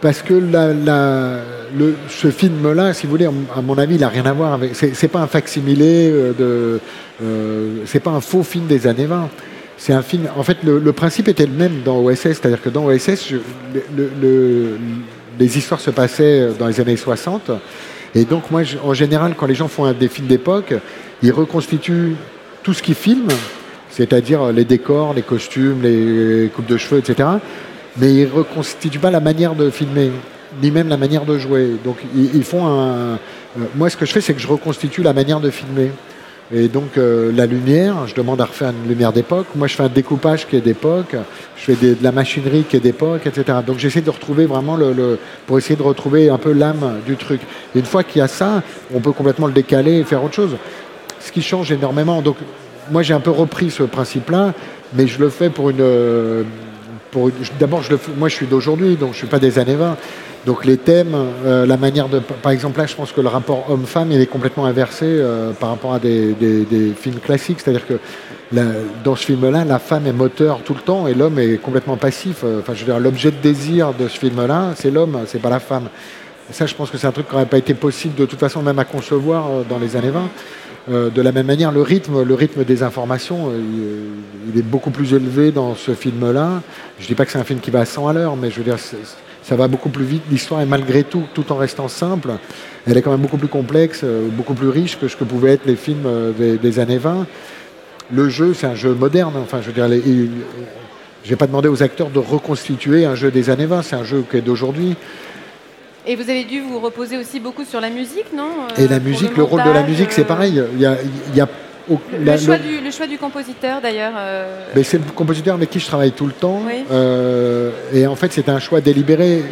Parce que la, la, le, ce film-là, si vous voulez, à mon avis, il n'a rien à voir avec. C'est pas un facsimilé de. Euh, c'est pas un faux film des années 20. C'est un film. En fait, le, le, principe était le même dans OSS, c'est-à-dire que dans OSS, je, le, les histoires se passaient dans les années 60. Et donc, moi, je, en général, quand les gens font un, des films d'époque, ils reconstituent tout ce qu'ils filment c'est-à-dire les décors, les costumes, les coupes de cheveux, etc. Mais ils ne reconstituent pas la manière de filmer, ni même la manière de jouer. Donc ils, font un... Euh, moi, ce que je fais, c'est que je reconstitue la manière de filmer. Et donc euh, la lumière, je demande à refaire une lumière d'époque. Moi, je fais un découpage qui est d'époque. Je fais de la machinerie qui est d'époque, etc. Donc j'essaie de retrouver vraiment le, le, pour essayer de retrouver un peu l'âme du truc. Et une fois qu'il y a ça, on peut complètement le décaler et faire autre chose. Ce qui change énormément. Donc moi j'ai un peu repris ce principe-là, mais je le fais pour une. Pour, D'abord, moi je suis d'aujourd'hui, donc je ne suis pas des années 20. Donc les thèmes, euh, la manière de. Par exemple, là, je pense que le rapport homme-femme, il est complètement inversé euh, par rapport à des, films classiques. C'est-à-dire que dans ce film-là, la femme est moteur tout le temps et l'homme est complètement passif. Enfin, je veux dire, l'objet de désir de ce film-là, c'est l'homme, c'est pas la femme. Ça, je pense que c'est un truc qui n'aurait pas été possible de toute façon même à concevoir euh, dans les années 20. Euh, de la même manière, le rythme, le rythme des informations, euh, il, il, est beaucoup plus élevé dans ce film-là. Je ne dis pas que c'est un film qui va à 100 à l'heure, mais je veux dire, ça va beaucoup plus vite. L'histoire est malgré tout, tout en restant simple, elle est quand même beaucoup plus complexe, euh, beaucoup plus riche que ce que pouvaient être les films euh, des, années 20. Le jeu, c'est un jeu moderne. Enfin, je veux dire, n'ai pas demandé aux acteurs de reconstituer un jeu des années 20, c'est un jeu qui est d'aujourd'hui. Et vous avez dû vous reposer aussi beaucoup sur la musique, non Et la musique, le, le, rôle de la musique, c'est pareil. Il y a, il y a au, le, la, choix le... Du, le, choix du, compositeur, d'ailleurs. Euh... C'est le compositeur avec qui je travaille tout le temps. Oui. Euh, et en fait, c'est un choix délibéré.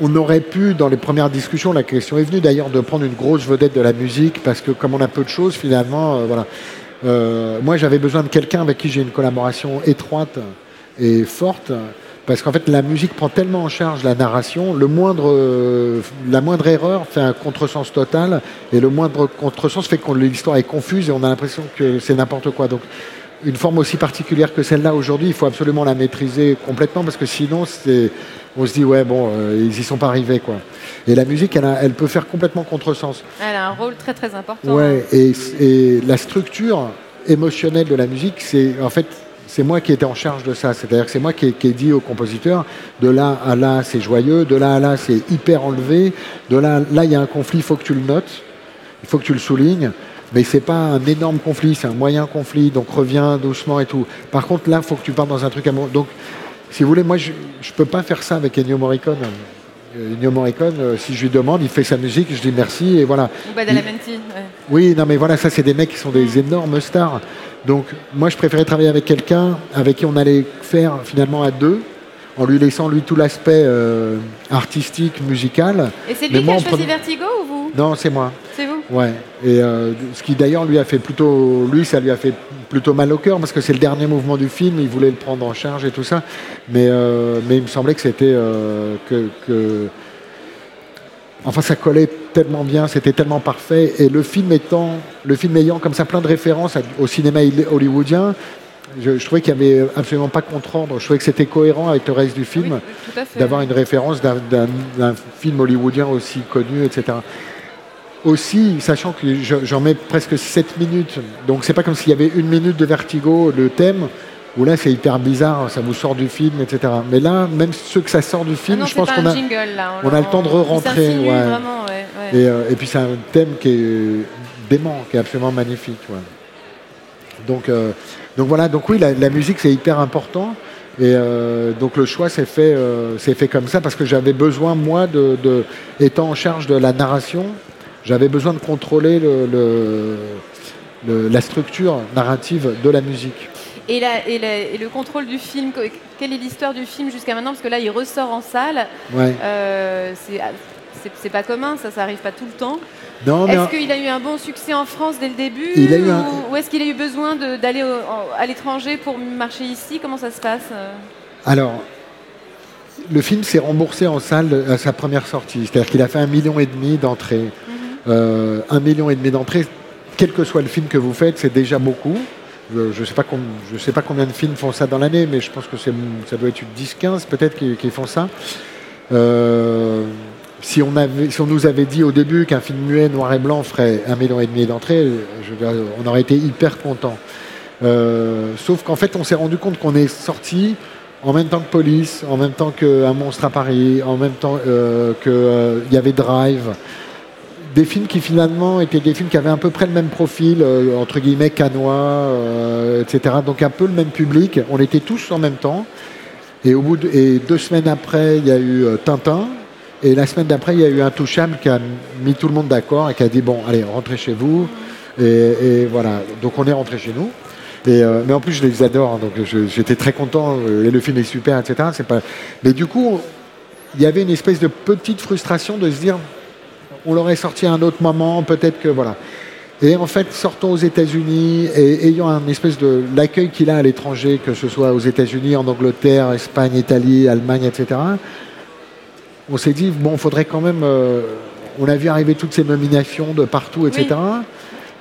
On aurait pu, dans les premières discussions, la question est venue d'ailleurs de prendre une grosse vedette de la musique, parce que comme on a peu de choses, finalement, euh, voilà. Euh, moi, j'avais besoin de quelqu'un avec qui j'ai une collaboration étroite et forte. Parce qu'en fait, la musique prend tellement en charge la narration, le moindre, euh, la moindre erreur fait un contresens total, et le moindre contresens fait que l'histoire est confuse et on a l'impression que c'est n'importe quoi. Donc, une forme aussi particulière que celle-là aujourd'hui, il faut absolument la maîtriser complètement parce que sinon, on se dit ouais bon, euh, ils y sont pas arrivés quoi. Et la musique, elle, a- elle peut faire complètement contresens. Elle a un rôle très très important. Ouais, et, et la structure émotionnelle de la musique, c'est en fait c'est moi qui étais en charge de ça. C'est-à-dire que c'est moi qui ai, qui ai dit au compositeur de là à là c'est joyeux, de là à là c'est hyper enlevé, de là là il y a un conflit, il faut que tu le notes, il faut que tu le soulignes. Mais c'est pas un énorme conflit, c'est un moyen conflit, donc reviens doucement et tout. Par contre, là, il faut que tu partes dans un truc amoureux. Donc, si vous voulez, moi, je ne peux pas faire ça avec Ennio Morricone. Euh, Ennio Morricone, euh, si je lui demande, il fait sa musique, je dis merci, et voilà. Ou Badalamenti. ouais. Oui, non, mais voilà, ça, c'est des mecs qui sont des énormes stars. Donc, moi, je préférais travailler avec quelqu'un avec qui on allait faire finalement à deux, en lui laissant, lui, tout l'aspect euh, artistique, musical. Et c'est Mais lui moi, qui a choisi Vertigo ou vous? Non, c'est moi. C'est vous? Ouais. Et euh, ce qui d'ailleurs lui a fait plutôt, lui, ça lui a fait plutôt mal au cœur parce que c'est le dernier mouvement du film. Il voulait le prendre en charge et tout ça, mais euh, mais il me semblait que c'était euh, que, que- enfin ça collait tellement bien, c'était tellement parfait. Et le film étant, le film ayant comme ça plein de références au cinéma hollywoodien. Je, je trouvais qu'il n'y avait absolument pas contre-ordre. Je trouvais que c'était cohérent avec le reste du film Oui, à fait. d'avoir une référence d'un- film hollywoodien aussi connu, etc. Aussi, sachant que je- j'en mets presque 7 minutes, donc c'est pas comme s'il y avait une minute de vertigo, le thème, où là c'est hyper bizarre, ça vous sort du film, etc. Mais là, même ceux que ça sort du Ah film, non, je pense qu'on a. jingle là. on a le temps de re-rentrer, il s'insinue ouais. Vraiment, ouais, ouais. Et, euh, et puis c'est un thème qui est dément, qui est absolument magnifique. Donc, euh, donc voilà, donc oui, la, la musique c'est hyper important. Et euh, donc le choix s'est fait, s'est fait comme ça parce que j'avais besoin, moi, de, de- étant en charge de la narration, j'avais besoin de contrôler le- le- le- la structure narrative de la musique. Et, la- et la- et le contrôle du film, que- quelle est l'histoire du film jusqu'à maintenant Parce que là, il ressort en salle. Ouais. Euh, c'est- pas commun, ça, ça arrive pas tout le temps. Est-ce qu'il a eu un bon succès en France dès le début Il a eu un- Ou, ou est-ce qu'il a eu besoin d'aller à l'étranger pour marcher ici? Comment ça se passe euh? Alors, le film s'est remboursé en salle à sa première sortie. C'est-à-dire qu'il a fait un million et demi d'entrées. Euh, un million et demi d'entrées, quel que soit le film que vous faites, c'est déjà beaucoup. Je ne sais, pas combien de films font ça dans l'année, mais je pense que ça doit être 10-15 peut-être qui, font ça. Euh, si, on nous avait dit au début qu'un film muet noir et blanc ferait un million et demi d'entrées, on aurait été hyper content. Euh, sauf qu'en fait, on s'est rendu compte qu'on est sorti en même temps que Police, en même temps qu'un monstre à Paris, en même temps euh, qu'il y avait Drive. Des films qui finalement étaient des films qui avaient à peu près le même profil, euh, entre guillemets canois, euh, etc. Donc un peu le même public. On était tous en même temps. Et, au bout de, et deux semaines après, il y a eu euh, Tintin. Et la semaine d'après, il y a eu Intouchable qui a mis tout le monde d'accord et qui a dit bon, allez, rentrez chez vous. Et, voilà. Donc on est rentré chez nous. Et, mais en plus, je les adore, hein, donc j'étais très content. et le film est super, etc. Mais du coup, il y avait une espèce de petite frustration de se dire, on l'aurait sorti à un autre moment, peut-être que voilà. Et en fait, sortons aux États-Unis et ayant un espèce de l'accueil qu'il a à l'étranger, que ce soit aux États-Unis, en Angleterre, Espagne, Italie, Allemagne, etc. On s'est dit bon, faudrait quand même. euh, on a vu arriver toutes ces nominations de partout, etc.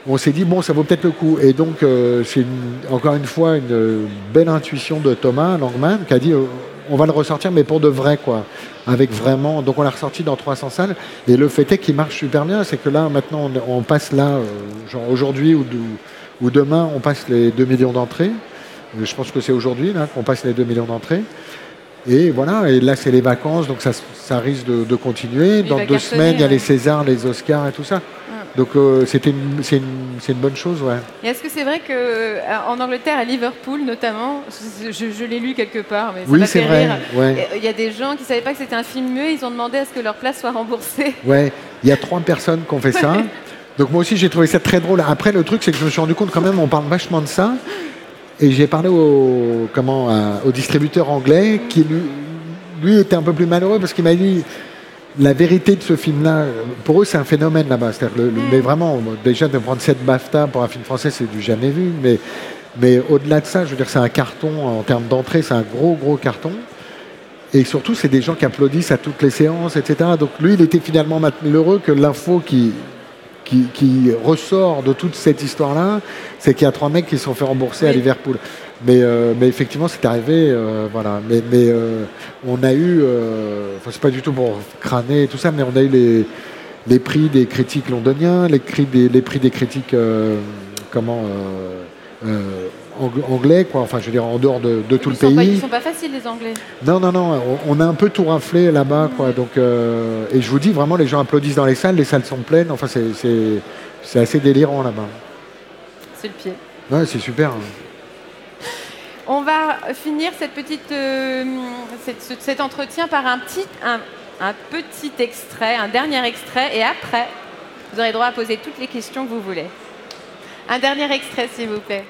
On s'est dit bon, ça vaut peut-être le coup. Et donc, euh, c'est encore une fois une belle intuition de Thomas Langman qui a dit euh, on va le ressortir, mais pour de vrai, quoi. Avec vraiment. Donc, on l'a ressorti dans 300 salles. Et le fait est qu'il marche super bien. C'est que là, maintenant, on, on passe là, euh, genre aujourd'hui ou, de- ou demain, on passe les 2 millions d'entrées. Euh, Je pense que c'est aujourd'hui là qu'on passe les 2 millions d'entrées. Et voilà, et là c'est les vacances, donc ça, ça risque de, de continuer. Il Dans deux cartonner, semaines, il y a ouais. les Césars, les Oscars et tout ça. Donc euh, c'était une- c'est une, une bonne chose, ouais. Est-ce que c'est vrai qu'en Angleterre, à Liverpool notamment, je, je l'ai lu quelque part, mais ça Oui, c'est vrai. Ouais. Il y a des gens qui ne savaient pas que c'était un film muet, ils ont demandé à ce que leur place soit remboursée. Ouais, il y a trois personnes qui ont fait ça. Donc moi aussi j'ai trouvé ça très drôle. Après le truc c'est que je me suis rendu compte quand même on parle vachement de ça. Et j'ai parlé au, comment, au distributeur anglais qui lui, lui était un peu plus malheureux parce qu'il m'a dit la vérité de ce film-là, pour eux c'est un phénomène là-bas. Le- Mais vraiment, déjà de prendre cette BAFTA pour un film français c'est du jamais vu. Mais, mais au-delà de ça, je veux dire c'est un carton en termes d'entrée, c'est un gros gros carton. Et surtout, c'est des gens qui applaudissent à toutes les séances, etc. Donc lui, il était finalement malheureux que l'info qui, qui, qui ressort de toute cette histoire-là, c'est qu'il y a trois mecs qui se sont fait rembourser à. Liverpool. Mais, euh, mais effectivement, c'est arrivé, euh, voilà. Mais, mais euh, on a eu, enfin, c'est pas du tout pour crâner et tout ça, mais on a eu les, les prix des critiques londoniens, les, cri- des- les prix des critiques, comment, anglais, quoi. Enfin, je veux dire, en dehors de, de tout Ils le sont, pas, ils pays. sont pas faciles, les Anglais. Non, non, non, on, on a un peu tout raflé là-bas, quoi. Donc, euh, et je vous dis, vraiment, les gens applaudissent dans les salles, les salles sont pleines. Enfin, c'est, assez délirant là-bas. C'est le pied. Ouais, c'est super. hein. On va finir cette petite, euh, cette- ce- cet entretien par un petit, un, un petit extrait, un dernier extrait, et après, vous aurez droit à poser toutes les questions que vous voulez. Un dernier extrait, s'il vous plaît.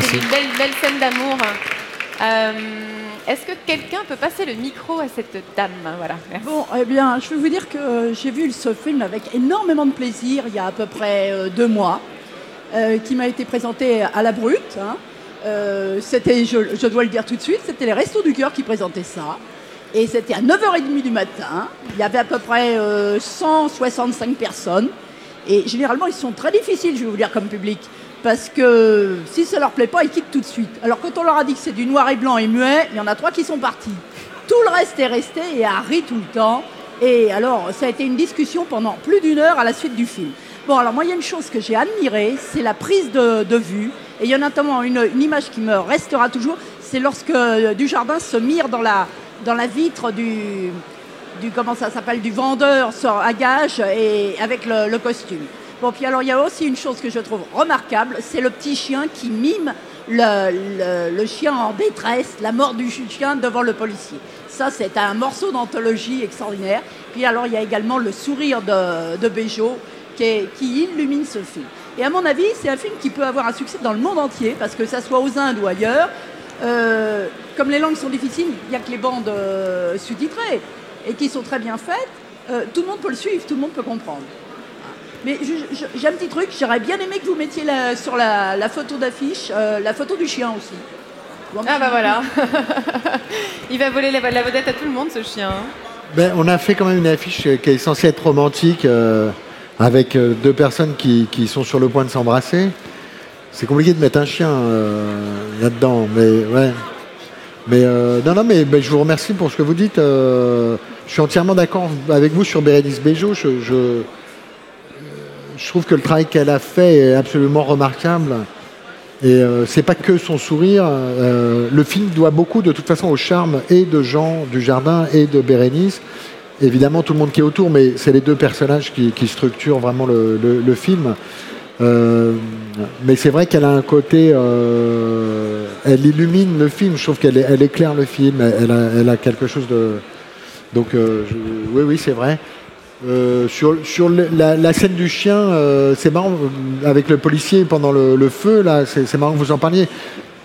Merci. une belle, belle scène d'amour. Euh, Est-ce que quelqu'un peut passer le micro à cette dame? Voilà, merci. Bon, eh bien, je vais vous dire que euh, j'ai vu ce film avec énormément de plaisir il y a à peu près euh, deux mois, euh, qui m'a été présenté à la Brute. hein. Euh, c'était, je, je dois le dire tout de suite, c'était les Restos du Cœur qui présentaient ça. Et c'était à 9h30 du matin. Il y avait à peu près euh, 165 personnes. Et généralement, ils sont très difficiles, je vais vous dire, comme public. Parce que si ça leur plaît pas, ils quittent tout de suite. Alors quand on leur a dit que c'est du noir et blanc et muet, il y en a trois qui sont partis. Tout le reste est resté et a ri tout le temps. Et alors, ça a été une discussion pendant plus d'une heure à la suite du film. Bon, alors moi, il y a une chose que j'ai admirée, c'est la prise de, vue. Et il y a notamment une, image qui me restera toujours, c'est lorsque euh, Dujardin se mire dans la, dans la vitre du, du comment ça s'appelle, du vendeur à gage et avec le costume. Bon, puis alors il y a aussi une chose que je trouve remarquable, c'est le petit chien qui mime le, chien en détresse, la mort du chien devant le policier. Ça, c'est un morceau d'anthologie extraordinaire. Puis alors il y a également le sourire de, de qui illumine ce film. Et à mon avis, c'est un film qui peut avoir un succès dans le monde entier, parce que ça soit aux Indes ou ailleurs, euh, comme les langues sont difficiles, il n'y a que les bandes euh, sous-titrées et qui sont très bien faites. euh, tout le monde peut le suivre, tout le monde peut comprendre. Mais j'ai un petit truc, j'aurais bien aimé que vous mettiez la- sur la, la photo d'affiche euh, la photo du chien aussi. Ah bah voilà. <laughs> Il va voler la, la vedette à tout le monde, ce chien. Ben, on a fait quand même une affiche qui est censée être romantique euh, avec euh, deux personnes qui, qui sont sur le point de s'embrasser. C'est compliqué de mettre un chien euh, là-dedans, mais ouais. Mais euh, non, non, mais ben, je vous remercie pour ce que vous dites. euh, je suis entièrement d'accord avec vous sur Bérénice Bejo. Je, je, je trouve que le travail qu'elle a fait est absolument remarquable. Et euh, c'est pas que son sourire. euh, le film doit beaucoup, de toute façon, au charme et de Jean du Jardin et de Bérénice. Évidemment, tout le monde qui est autour, mais c'est les deux personnages qui, structurent vraiment le, film. Euh, mais c'est vrai qu'elle a un côté, euh, elle illumine le film. Je trouve qu'elle elle éclaire le film. Elle a, quelque chose de. Donc, oui, oui, c'est vrai. Euh, sur sur la, la scène du chien, euh, c'est marrant euh, avec le policier pendant le, le feu là. C'est marrant que vous en parliez.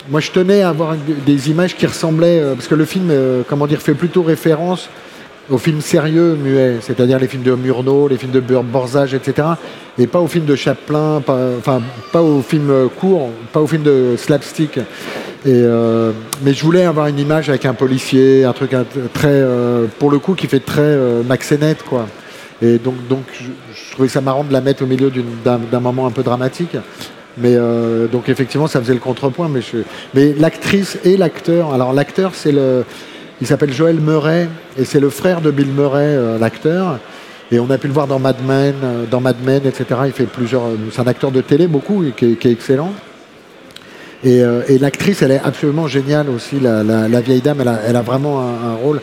Moi, je tenais à avoir des images qui ressemblaient euh, parce que le film, comment dire, fait plutôt référence aux films sérieux muets, c'est-à-dire les films de Murnau, les films de Borzage, etc. Et pas aux films de Chaplin, pas, enfin pas aux films courts, pas aux films de slapstick. Et, euh, mais je voulais avoir une image avec un policier, un truc très, euh, pour le coup, qui fait très euh, quoi. Et donc, donc je, trouvais ça marrant de la mettre au milieu d'un moment un peu dramatique. Mais donc effectivement, ça faisait le contrepoint. Mais, mais l'actrice et l'acteur. Alors l'acteur, c'est le, il s'appelle Joël Murray et c'est le frère de Bill Murray, l'acteur. Et on a pu le voir dans Mad Men, dans Mad Men, etc. Il fait plusieurs. C'est un acteur de télé beaucoup, qui qui est excellent. Euh, et, l'actrice, elle est absolument géniale aussi, la, vieille dame, elle a, vraiment un, rôle.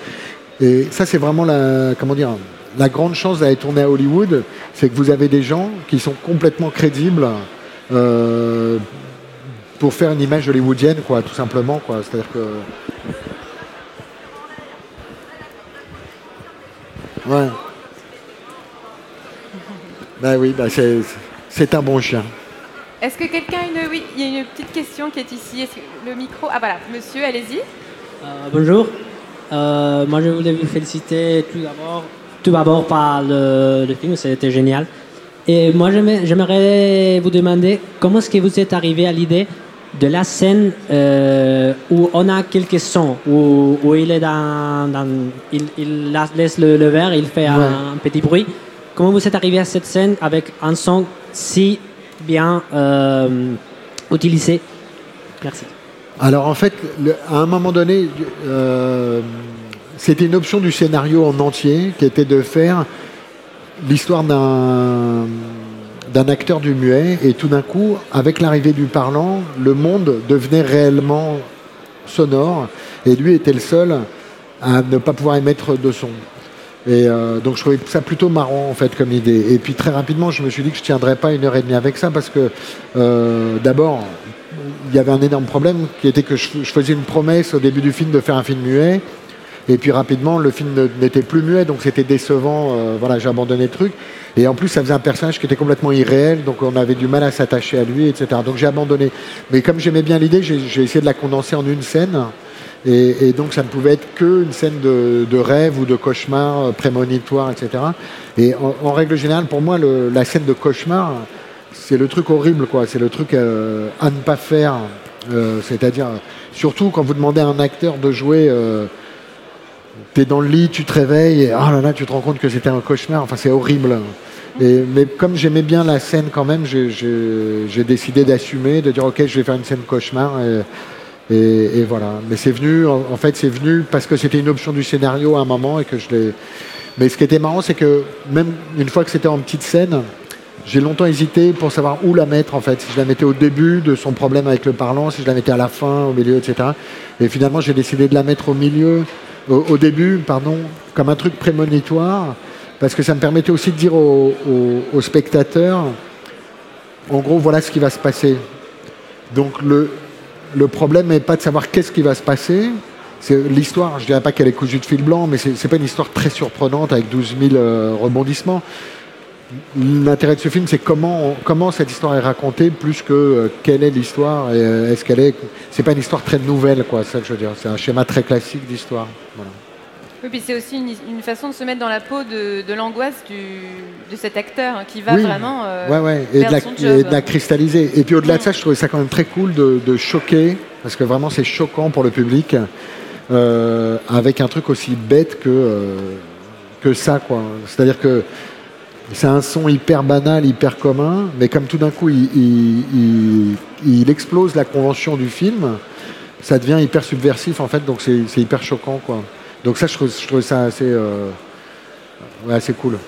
Et ça, c'est vraiment la, comment dire, la grande chance d'aller tourner à Hollywood, c'est que vous avez des gens qui sont complètement crédibles euh, pour faire une image hollywoodienne, quoi, tout simplement. Quoi. C'est-à-dire que. Ouais. Ben oui, ben c'est un bon chien. Est-ce que quelqu'un a une... Oui, il y a une petite question qui est ici. Est-ce que le micro... Ah voilà, monsieur, allez-y. Euh, bonjour. Euh, moi, je voulais vous féliciter tout d'abord, tout d'abord par le, film, c'était génial. Et moi, j'aimerais vous demander comment est-ce que vous êtes arrivé à l'idée de la scène euh, où on a quelques sons, où, où il est dans, il, il, laisse le, verre, il fait un, petit bruit. Comment vous êtes arrivé à cette scène avec un son si bien euh, utilisé? Merci. Alors en fait, à un moment donné, euh, c'était une option du scénario en entier qui était de faire l'histoire d'un d'un acteur du muet et tout d'un coup, avec l'arrivée du parlant, le monde devenait réellement sonore et lui était le seul à ne pas pouvoir émettre de son. Et euh, donc je trouvais ça plutôt marrant en fait comme idée. Et puis très rapidement, je me suis dit que je tiendrais pas une heure et demie avec ça parce que euh, d'abord, il y avait un énorme problème qui était que je, faisais une promesse au début du film de faire un film muet. Et puis rapidement, le film n'était plus muet, donc c'était décevant. Euh, voilà, j'ai abandonné le truc. Et en plus, ça faisait un personnage qui était complètement irréel, donc on avait du mal à s'attacher à lui, etc. Donc j'ai abandonné. Mais comme j'aimais bien l'idée, j'ai essayé de la condenser en une scène. Et, donc ça ne pouvait être qu'une scène de, rêve ou de cauchemar euh, prémonitoire, etc. Et en, règle générale, pour moi, la scène de cauchemar, c'est le truc horrible, quoi. C'est le truc euh, à ne pas faire. Euh, c'est-à-dire, surtout quand vous demandez à un acteur de jouer, tu es dans le lit, tu te réveilles, et oh là là, tu te rends compte que c'était un cauchemar. Enfin, c'est horrible. Et, mais comme j'aimais bien la scène quand même, j'ai décidé d'assumer, de dire ok, je vais faire une scène cauchemar. Et, voilà. Mais c'est venu, en, fait, c'est venu parce que c'était une option du scénario à un moment et que je l'ai. Mais ce qui était marrant, c'est que même une fois que c'était en petite scène, j'ai longtemps hésité pour savoir où la mettre en fait. Si je la mettais au début de son problème avec le parlant, si je la mettais à la fin, au milieu, etc. Et finalement, j'ai décidé de la mettre au milieu, au, début, pardon, comme un truc prémonitoire, parce que ça me permettait aussi de dire aux, spectateurs, en gros, voilà ce qui va se passer. Donc le, le problème n'est pas de savoir qu'est-ce qui va se passer. L'histoire, je ne dirais pas qu'elle est cousue de fil blanc, mais ce n'est pas une histoire très surprenante avec 12 000 euh, rebondissements. L'intérêt de ce film, c'est comment, comment cette histoire est racontée, plus que euh, quelle est l'histoire. Euh, est-ce qu'elle est. C'est pas une histoire très nouvelle, quoi, ça je veux dire. C'est un schéma très classique d'histoire. Oui, puis c'est aussi une, façon de se mettre dans la peau de, l'angoisse de cet acteur hein, qui va vraiment euh, ouais, ouais. Et, de la, son job. et de la cristalliser. Et puis au-delà de ça, je trouvais ça quand même très cool de, choquer, parce que vraiment c'est choquant pour le public, euh, avec un truc aussi bête que, que ça. quoi. C'est-à-dire que c'est un son hyper banal, hyper commun, mais comme tout d'un coup il, explose la convention du film, ça devient hyper subversif en fait, donc c'est hyper choquant. quoi. Donc ça, je trouve, ça assez, euh, assez cool.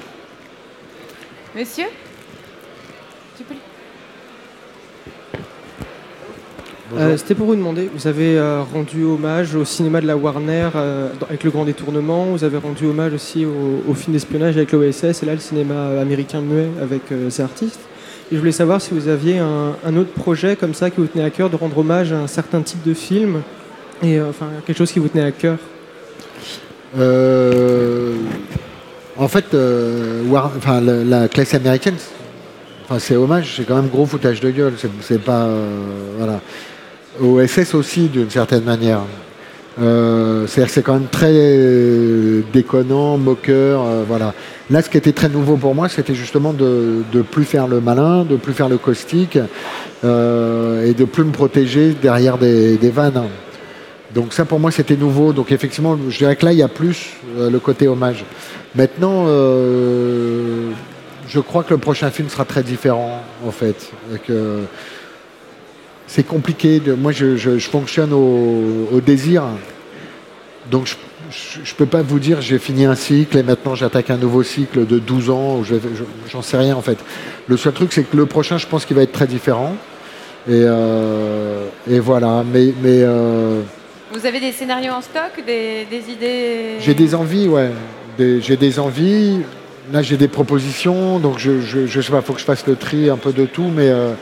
Monsieur euh, C'était pour vous demander, vous avez euh, rendu hommage au cinéma de la Warner avec le grand détournement, vous avez rendu hommage aussi au, film d'espionnage avec l'OSS, et là le cinéma américain muet avec ces artistes. Et je voulais savoir si vous aviez un, un, autre projet comme ça qui vous tenait à cœur de rendre hommage à un certain type de film, et enfin quelque chose qui vous tenait à cœur. Euh, en fait, euh, enfin, la, classe américaine, enfin, c'est hommage, c'est quand même gros foutage de gueule. C'est pas. Euh, voilà. OSS aussi, d'une certaine manière. Euh, C'est-à-dire que c'est quand même très déconnant, moqueur, euh, voilà. Là, ce qui était très nouveau pour moi, c'était justement de ne plus faire le malin, de plus faire le caustique euh, et de plus me protéger derrière des, vannes. Donc ça, pour moi, c'était nouveau. Donc effectivement, je dirais que là, il y a plus euh, le côté hommage. Maintenant, je crois que le prochain film sera très différent, en fait. C'est compliqué. De, moi, je, je- je fonctionne au, au désir. Donc, je ne peux pas vous dire j'ai fini un cycle et maintenant j'attaque un nouveau cycle de 12 ans. Ou je, je- j'en sais rien, en fait. Le seul truc, c'est que le prochain, je pense qu'il va être très différent. Et, euh, et voilà. Mais, mais euh, Vous avez des scénarios en stock, des, des idées? J'ai des envies, ouais. J'ai des envies. Là, j'ai des propositions. Donc, je, je, je sais pas, faut que je fasse le tri un peu de tout. Mais euh,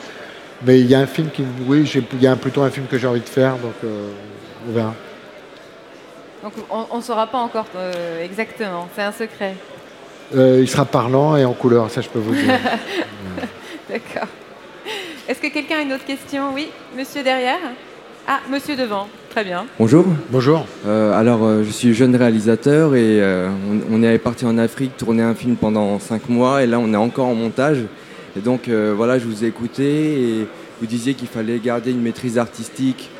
mais il y a un film qui, oui, j'ai- il y a plutôt un film que j'ai envie de faire. Donc, euh, on verra. Donc on ne saura pas encore euh, exactement, c'est un secret. Euh, il sera parlant et en couleur, ça, je peux vous dire. <laughs> D'accord. Est-ce que quelqu'un a une autre question? Oui, monsieur derrière Ah, monsieur devant. Très bien. Bonjour. Bonjour. Euh, alors, euh, je suis jeune réalisateur et euh, on, on est parti en Afrique tourner un film pendant cinq mois et là, on est encore en montage. Et donc, euh, voilà, je vous ai écouté et vous disiez qu'il fallait garder une maîtrise artistique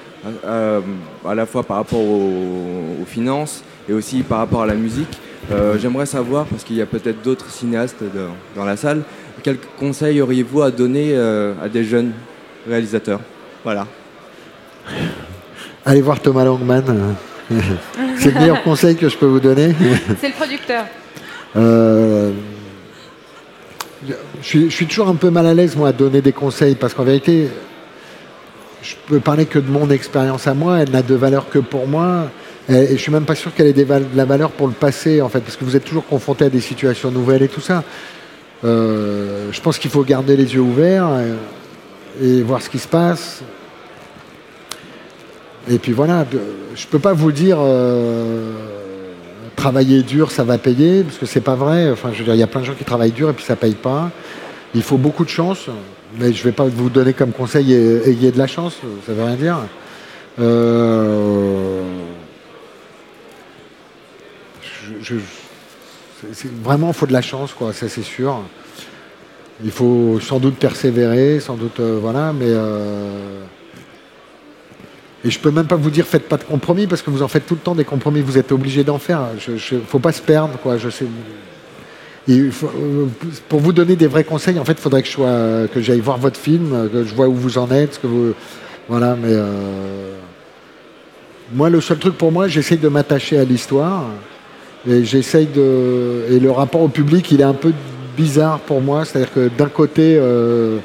euh, à la fois par rapport aux, aux finances et aussi par rapport à la musique. Euh, J'aimerais savoir, parce qu'il y a peut-être d'autres cinéastes de- dans la salle, quels conseils auriez-vous à donner euh, à des jeunes réalisateurs? Voilà. Allez voir Thomas Langman. <laughs> C'est le meilleur conseil que je peux vous donner. C'est le producteur. Euh, je, suis, je toujours un peu mal à l'aise, moi, à donner des conseils, parce qu'en vérité, je peux parler que de mon expérience à moi, elle n'a de valeur que pour moi, et, et je suis même pas sûr qu'elle ait de la valeur pour le passé, en fait, parce que vous êtes toujours confronté à des situations nouvelles et tout ça. Euh, je pense qu'il faut garder les yeux ouverts et, et voir ce qui se passe. Et puis voilà, je peux pas vous dire euh, travailler dur, ça va payer, parce que c'est pas vrai. Enfin, je veux dire, il y a plein de gens qui travaillent dur et puis ça paye pas. Il faut beaucoup de chance, mais je vais pas vous donner comme conseil ayez de la chance, ça veut rien dire. Euh, vraiment, il faut de la chance, quoi, ça c'est sûr. Il faut sans doute persévérer, sans doute, euh, voilà, mais. euh, et je peux même pas vous dire faites pas de compromis parce que vous en faites tout le temps des compromis, vous êtes obligé d'en faire. Je, je- faut pas se perdre, quoi. Je sais. Euh, pour vous donner des vrais conseils, en fait, il faudrait que je sois, que j'aille voir votre film, que je vois où vous en êtes, que vous, voilà. Mais euh, moi, le seul truc pour moi, j'essaye de m'attacher à l'histoire et j'essaye de. Et le rapport au public, il est un peu bizarre pour moi, c'est-à-dire que d'un côté. euh,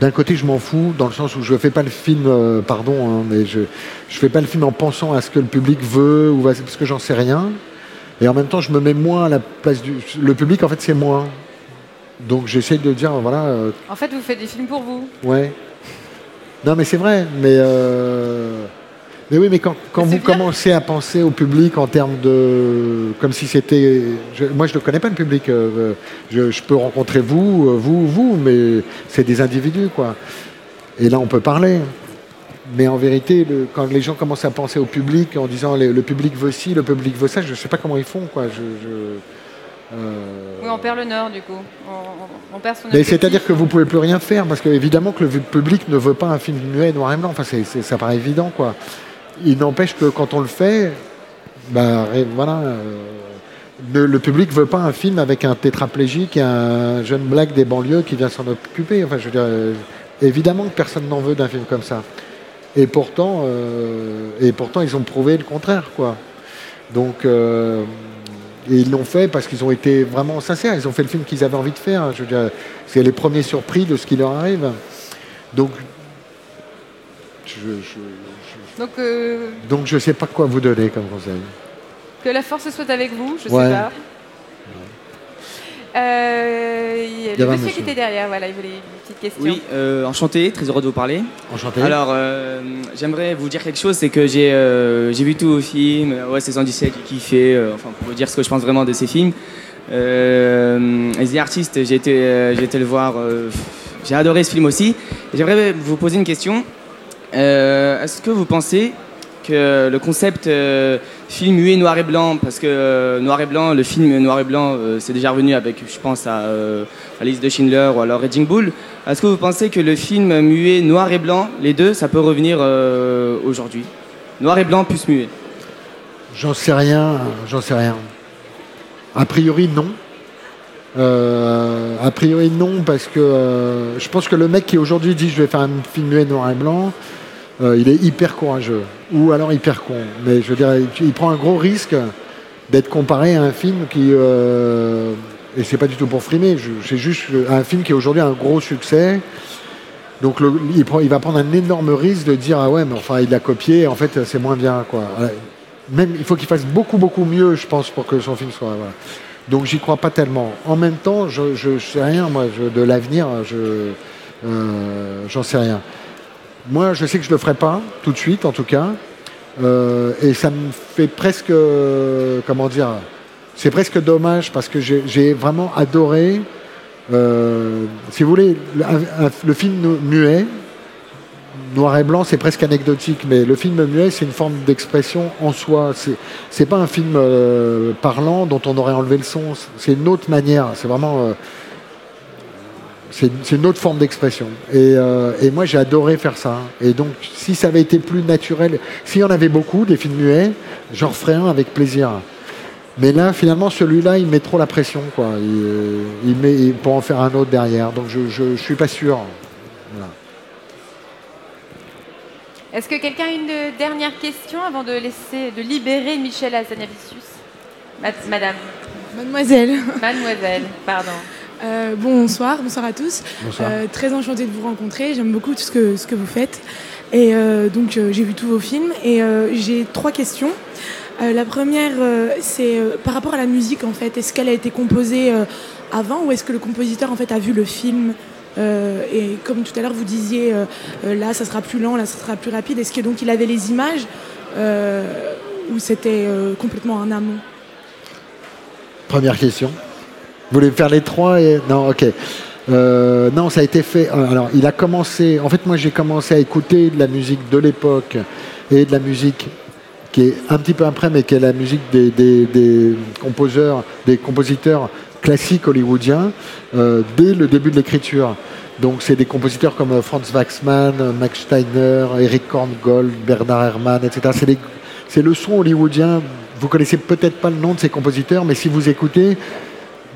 d'un côté, je m'en fous, dans le sens où je fais pas le film, euh, pardon, hein, mais je je fais pas le film en pensant à ce que le public veut ou à- parce que j'en sais rien. Et en même temps, je me mets moins à la place du. Le public, en fait, c'est moi. Donc, j'essaie de dire, voilà, euh, En fait, vous faites des films pour vous. ouais. Non, mais c'est vrai, mais. euh, Mais oui, mais quand, vous bien. commencez à penser au public en termes de. Comme si c'était. Moi, je ne connais pas le public. euh, Je, je peux rencontrer vous, euh, vous, vous, mais c'est des individus, quoi. Et là, on peut parler. Mais en vérité, le- quand les gens commencent à penser au public en disant le, le public veut ci, le public veut ça, je ne sais pas comment ils font, quoi. Je, je- euh, Oui, on perd le nord, du coup. On, perd son mais c'est-à-dire que vous pouvez plus rien faire parce que évidemment que le public ne veut pas un film muet noir et blanc. Enfin, ça paraît évident, quoi. Il n'empêche que quand on le fait, bah, voilà, euh, le, le public veut pas un film avec un tétraplégique et un jeune blague des banlieues qui vient s'en occuper. Enfin, je veux dire, euh, évidemment que personne n'en veut d'un film comme ça. Et pourtant, euh, et pourtant, ils ont prouvé le contraire, quoi. Donc, et ils l'ont fait parce qu'ils ont été vraiment sincères. Ils ont fait le film qu'ils avaient envie de faire. Je veux dire, c'est les premiers surpris de ce qui leur arrive. Donc, je- Donc, euh, donc je sais pas quoi vous donner comme conseil. que la force soit avec vous, je Ouais. sais pas. Euh, il y avait un monsieur, qui était derrière, voilà, il voulait une petite question. Oui, euh, enchanté, très heureux de vous parler. Enchanté. Alors, euh, j'aimerais vous dire quelque chose, c'est que j'ai euh, j'ai vu tous vos films, ouais, c'est 117, j'ai kiffé, euh, enfin, pour vous dire ce que je pense vraiment de ces films. Euh, The Artist, j'ai été, euh, j'ai été le voir, euh, j'ai adoré ce film aussi. J'aimerais vous poser une question. Euh, Est-ce que vous pensez que le concept film muet noir et blanc, parce que noir et blanc, le film noir et blanc, c'est déjà revenu avec, je pense, à Alice de Schindler ou alors Raging Bull. Est-ce que vous pensez que le film muet noir et blanc, les deux, ça peut revenir aujourd'hui? Noir et blanc plus muet J'en sais rien, j'en sais rien. A priori, non. Euh, a priori, non, parce que euh, je pense que le mec qui aujourd'hui dit je vais faire un film noir et blanc, euh, il est hyper courageux. Ou alors hyper con. Mais je veux dire, il, prend un gros risque d'être comparé à un film qui. et c'est pas du tout pour frimer, c'est juste un film qui est aujourd'hui un gros succès. Donc il, va prendre un énorme risque de dire ah ouais mais enfin il l'a copié en fait c'est moins bien quoi même, il faut qu'il fasse beaucoup, beaucoup mieux, je pense, pour que son film soit. Donc j'y crois pas tellement. En même temps, je ne sais rien, moi, de l'avenir, je euh, j'en sais rien. Moi, je sais que je le ferai pas, tout de suite, en tout cas. Euh, et ça me fait presque. comment dire C'est presque dommage parce que j'ai vraiment adoré. Euh, si vous voulez, le film muet, noir et blanc, c'est presque anecdotique, mais le film muet, c'est une forme d'expression en soi. C'est pas un film euh, parlant dont on aurait enlevé le son. C'est une autre manière. C'est vraiment. Euh, c'est une autre forme d'expression. Euh, et, moi, j'ai adoré faire ça. Et donc, si ça avait été plus naturel, s'il y en avait beaucoup, des films muets, j'en referais un avec plaisir. Mais là, finalement, celui-là, il met trop la pression, quoi. Il, met, pour en faire un autre derrière. Donc, je ne suis pas sûr. Voilà. Est-ce que quelqu'un a une dernière question avant de laisser, de libérer Michel Azanavicius? Madame. Mademoiselle. <laughs> Mademoiselle, pardon. Euh, bonsoir, bonsoir à tous. Euh, très enchantée de vous rencontrer. J'aime beaucoup tout ce que, ce que vous faites. Et euh, donc j'ai vu tous vos films et j'ai trois questions. la première, c'est par rapport à la musique en fait. Est-ce qu'elle a été composée avant ou est-ce que le compositeur en fait a vu le film? Euh, et comme tout à l'heure vous disiez, euh, euh, là ça sera plus lent, là ça sera plus rapide. Est-ce que donc il avait les images ou c'était complètement en amont? Première question. Vous voulez faire les trois et... Non, ok. non, ça a été fait. Alors, il a commencé. En fait, moi, j'ai commencé à écouter de la musique de l'époque et de la musique qui est un petit peu après, mais qui est la musique des, des composeurs, des compositeurs classiques hollywoodiens euh, dès le début de l'écriture. Donc c'est des compositeurs comme euh, Franz Waxman, euh, Max Steiner, Eric Korngold, Bernard Herrmann, etc. C'est le son hollywoodien. Vous connaissez peut-être pas le nom de ces compositeurs, mais si vous écoutez,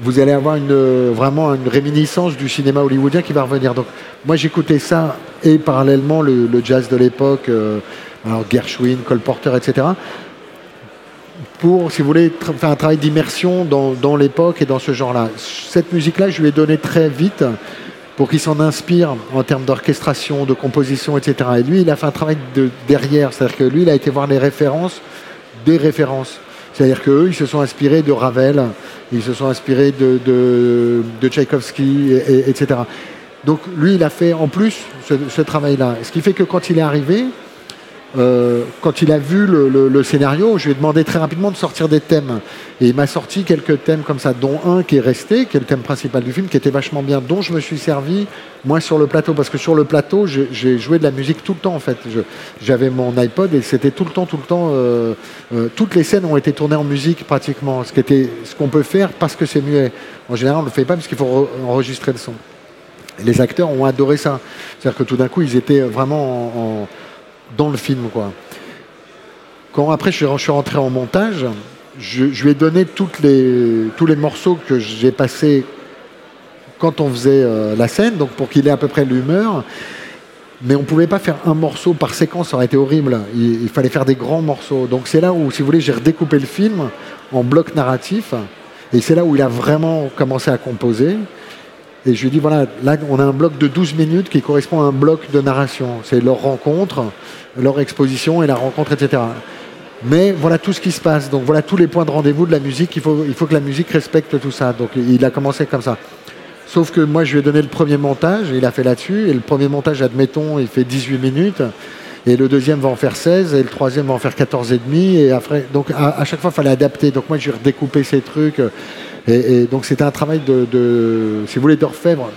vous allez avoir une, vraiment une réminiscence du cinéma hollywoodien qui va revenir. Donc moi j'écoutais ça et parallèlement le, jazz de l'époque, alors Gershwin, Cole Porter, etc pour, si vous voulez, faire un travail d'immersion dans, l'époque et dans ce genre-là. Cette musique-là, je lui ai donné très vite pour qu'il s'en inspire en termes d'orchestration, de composition, etc. Et lui, il a fait un travail de derrière, c'est-à-dire que lui, il a été voir les références des références. C'est-à-dire qu'eux, ils se sont inspirés de Ravel, ils se sont inspirés de, de, Tchaïkovski, etc. Donc lui, il a fait en plus ce, ce travail-là. Ce qui fait que quand il est arrivé, euh, quand il a vu le, scénario, je lui ai demandé très rapidement de sortir des thèmes. Et il m'a sorti quelques thèmes comme ça, dont un qui est resté, qui est le thème principal du film, qui était vachement bien, dont je me suis servi, moi, sur le plateau. Parce que sur le plateau, j'ai joué de la musique tout le temps, en fait. J'avais mon iPod et c'était tout le temps, tout le temps. Euh, euh, toutes les scènes ont été tournées en musique, pratiquement. Ce qu'on peut faire parce que c'est muet. En général, on ne le fait pas parce qu'il faut enregistrer le son. Les acteurs ont adoré ça. C'est-à-dire que tout d'un coup, ils étaient vraiment en dans le film. Quoi. Quand après je suis rentré en montage, je, lui ai donné les, tous les morceaux que j'ai passés quand on faisait euh, la scène, donc pour qu'il ait à peu près l'humeur. Mais on ne pouvait pas faire un morceau par séquence, ça aurait été horrible. Il, il fallait faire des grands morceaux. Donc c'est là où, si vous voulez, j'ai redécoupé le film en bloc narratif. Et c'est là où il a vraiment commencé à composer. Et je lui ai dit, voilà, là, on a un bloc de 12 minutes qui correspond à un bloc de narration. C'est leur rencontre, leur exposition et la rencontre, etc. Mais voilà tout ce qui se passe. Donc voilà tous les points de rendez-vous de la musique. Il faut, il faut que la musique respecte tout ça. Donc il a commencé comme ça. Sauf que moi, je lui ai donné le premier montage, il a fait là-dessus. Et le premier montage, admettons, il fait 18 minutes. Et le deuxième va en faire 16, et le troisième va en faire 14 et demi. Et après, donc à, chaque fois, il fallait adapter. Donc moi, je vais redécouper ces trucs. Et, donc c'était un travail de, si vous voulez, d'orfèvre.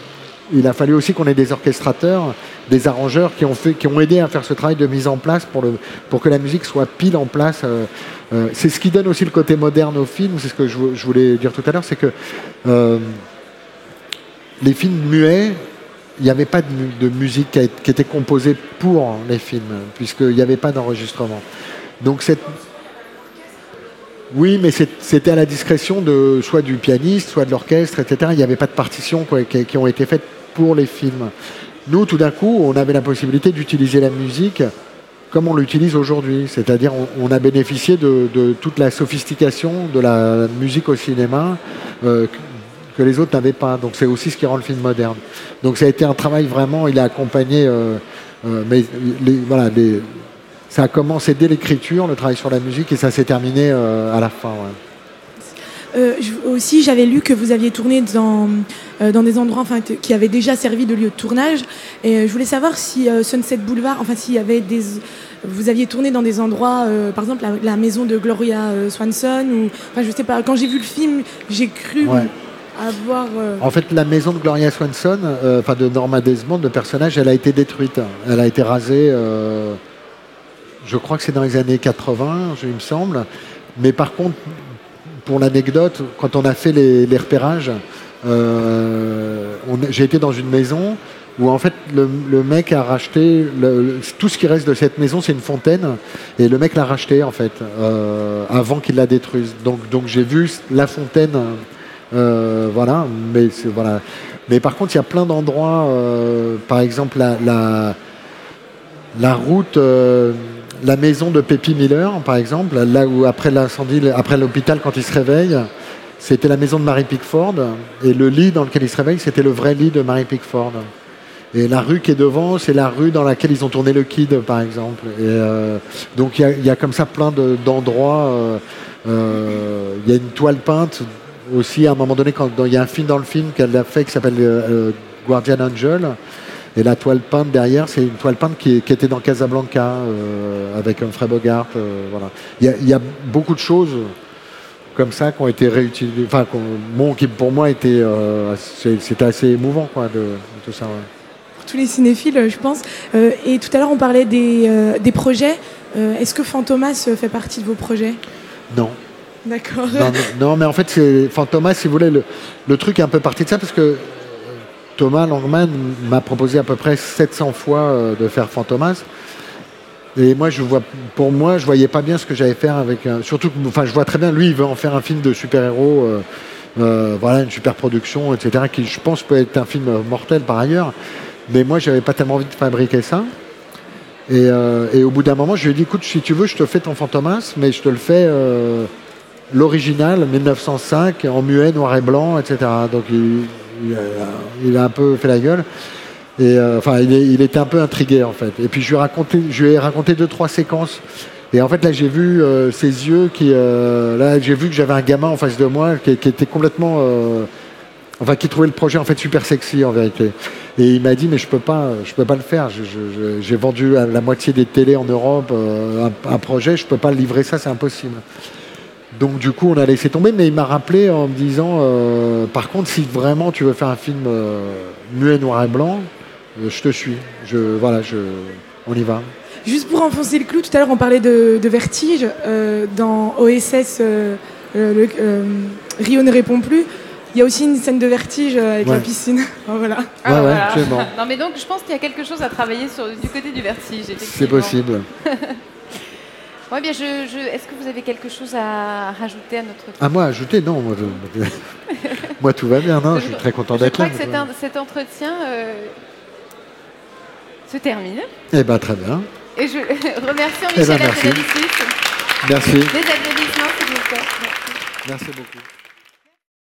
Il a fallu aussi qu'on ait des orchestrateurs des arrangeurs qui ont, fait, qui ont aidé à faire ce travail de mise en place pour, le, pour que la musique soit pile en place. Euh, euh, c'est ce qui donne aussi le côté moderne au film, c'est ce que je, voulais dire tout à l'heure, c'est que euh, les films muets, il n'y avait pas de, musique qui, qui, était composée pour les films, puisqu'il n'y avait pas d'enregistrement. Donc cette, oui, mais c'était à la discrétion de soit du pianiste, soit de l'orchestre, etc. Il n'y avait pas de partitions qui, ont été faites pour les films. Nous, tout d'un coup, on avait la possibilité d'utiliser la musique comme on l'utilise aujourd'hui. C'est-à-dire, on, a bénéficié de, toute la sophistication de la musique au cinéma euh, que les autres n'avaient pas. Donc, c'est aussi ce qui rend le film moderne. Donc, ça a été un travail vraiment. Il a accompagné, euh, euh, mais voilà, ça a commencé dès l'écriture, le travail sur la musique, et ça s'est terminé euh, à la fin. Euh, aussi, j'avais lu que vous aviez tourné dans, euh, dans des endroits enfin, qui avaient déjà servi de lieu de tournage. Et je voulais savoir si Sunset Boulevard, enfin, s'il y avait des. Vous aviez tourné dans des endroits, par exemple la, maison de Gloria Swanson, ou. Enfin, je sais pas, quand j'ai vu le film, j'ai cru. Avoir, En fait, la maison de Gloria Swanson, enfin de Norma Desmond, le personnage, elle a été détruite. Elle a été rasée je crois que c'est dans les années 80, il me semble. Mais par contre, pour l'anecdote, quand on a fait les, repérages, euh, j'ai été dans une maison où en fait le, mec a racheté tout ce qui reste de cette maison, c'est une fontaine, et le mec l'a racheté en fait euh, avant qu'il la détruise. Donc, donc j'ai vu la fontaine, euh, voilà, mais voilà. Mais par contre, il y a plein d'endroits, par exemple la, la, la route la maison de Peppy Miller, par exemple, là où après l'incendie, après l'hôpital, quand il se réveille, c'était la maison de Mary Pickford. Et le lit dans lequel il se réveille, c'était le vrai lit de Mary Pickford. Et la rue qui est devant, c'est la rue dans laquelle ils ont tourné le Kid, par exemple. Euh, donc il y, a comme ça plein d'endroits. Euh, euh, il y a une toile peinte aussi à un moment donné, quand il y a un film dans le film qu'elle a fait qui s'appelle Guardian Angel. Et la toile peinte derrière, c'est une toile peinte qui, était dans Casablanca euh, avec Humphrey Bogart. Euh, voilà. Il y, a beaucoup de choses comme ça qui ont été réutilisées. Enfin, bon, qui pour moi était, euh, c'était assez émouvant quoi, de, tout ça. Pour tous les cinéphiles, je pense. et tout à l'heure, on parlait des, projets. Est-ce que Fantomas fait partie de vos projets? Non. D'accord. Non, mais en fait, Fantomas, si vous voulez, le, le truc est un peu parti de ça parce que Thomas Langman m'a proposé à peu près 700 fois euh, de faire Fantomas. Et moi, je vois, pour moi, je voyais pas bien ce que j'allais faire avec un. Surtout, enfin, je vois très bien, lui, il veut en faire un film de super-héros, euh, euh, voilà, une super production, etc., qui, je pense, peut être un film mortel par ailleurs. Mais moi, j'avais pas tellement envie de fabriquer ça. Et, au bout d'un moment, je lui ai dit, écoute, si tu veux, je te fais ton Fantomas, mais je te le fais l'original, 1905, en muet, noir et blanc, etc. Donc, il, il a, un peu fait la gueule. Et euh, enfin, il, était un peu intrigué en fait. Et puis je lui ai raconté, je lui ai raconté deux trois séquences. Et en fait là, j'ai vu euh, ses yeux qui, euh, là, j'ai vu que j'avais un gamin en face de moi qui, était complètement, enfin, qui trouvait le projet en fait super sexy en vérité. Et il m'a dit mais je peux pas, je peux pas le faire. J'ai vendu la moitié des télés en Europe un, un, projet, je peux pas livrer ça, c'est impossible. Donc du coup, on a laissé tomber, mais il m'a rappelé en me disant, euh, par contre, si vraiment tu veux faire un film euh, muet noir et blanc, euh, je te suis. Je, voilà, je, on y va. Juste pour enfoncer le clou, tout à l'heure on parlait de, vertige. dans OSS, Rio ne répond plus. Il y a aussi une scène de vertige avec la piscine. <laughs> voilà. Ah, non, mais donc je pense qu'il y a quelque chose à travailler sur, du côté du vertige. C'est possible. <laughs> bien, je, est-ce que vous avez quelque chose à rajouter à notre... À moi, ajouter Non. <laughs> Moi, tout va bien, non Je suis très content d'être là. Je crois que cet, entretien euh, se termine. Eh bien, très bien. Et je <laughs> remercie Michel eh ben, merci. Merci. Des applaudissements, s'il vous plaît. merci beaucoup.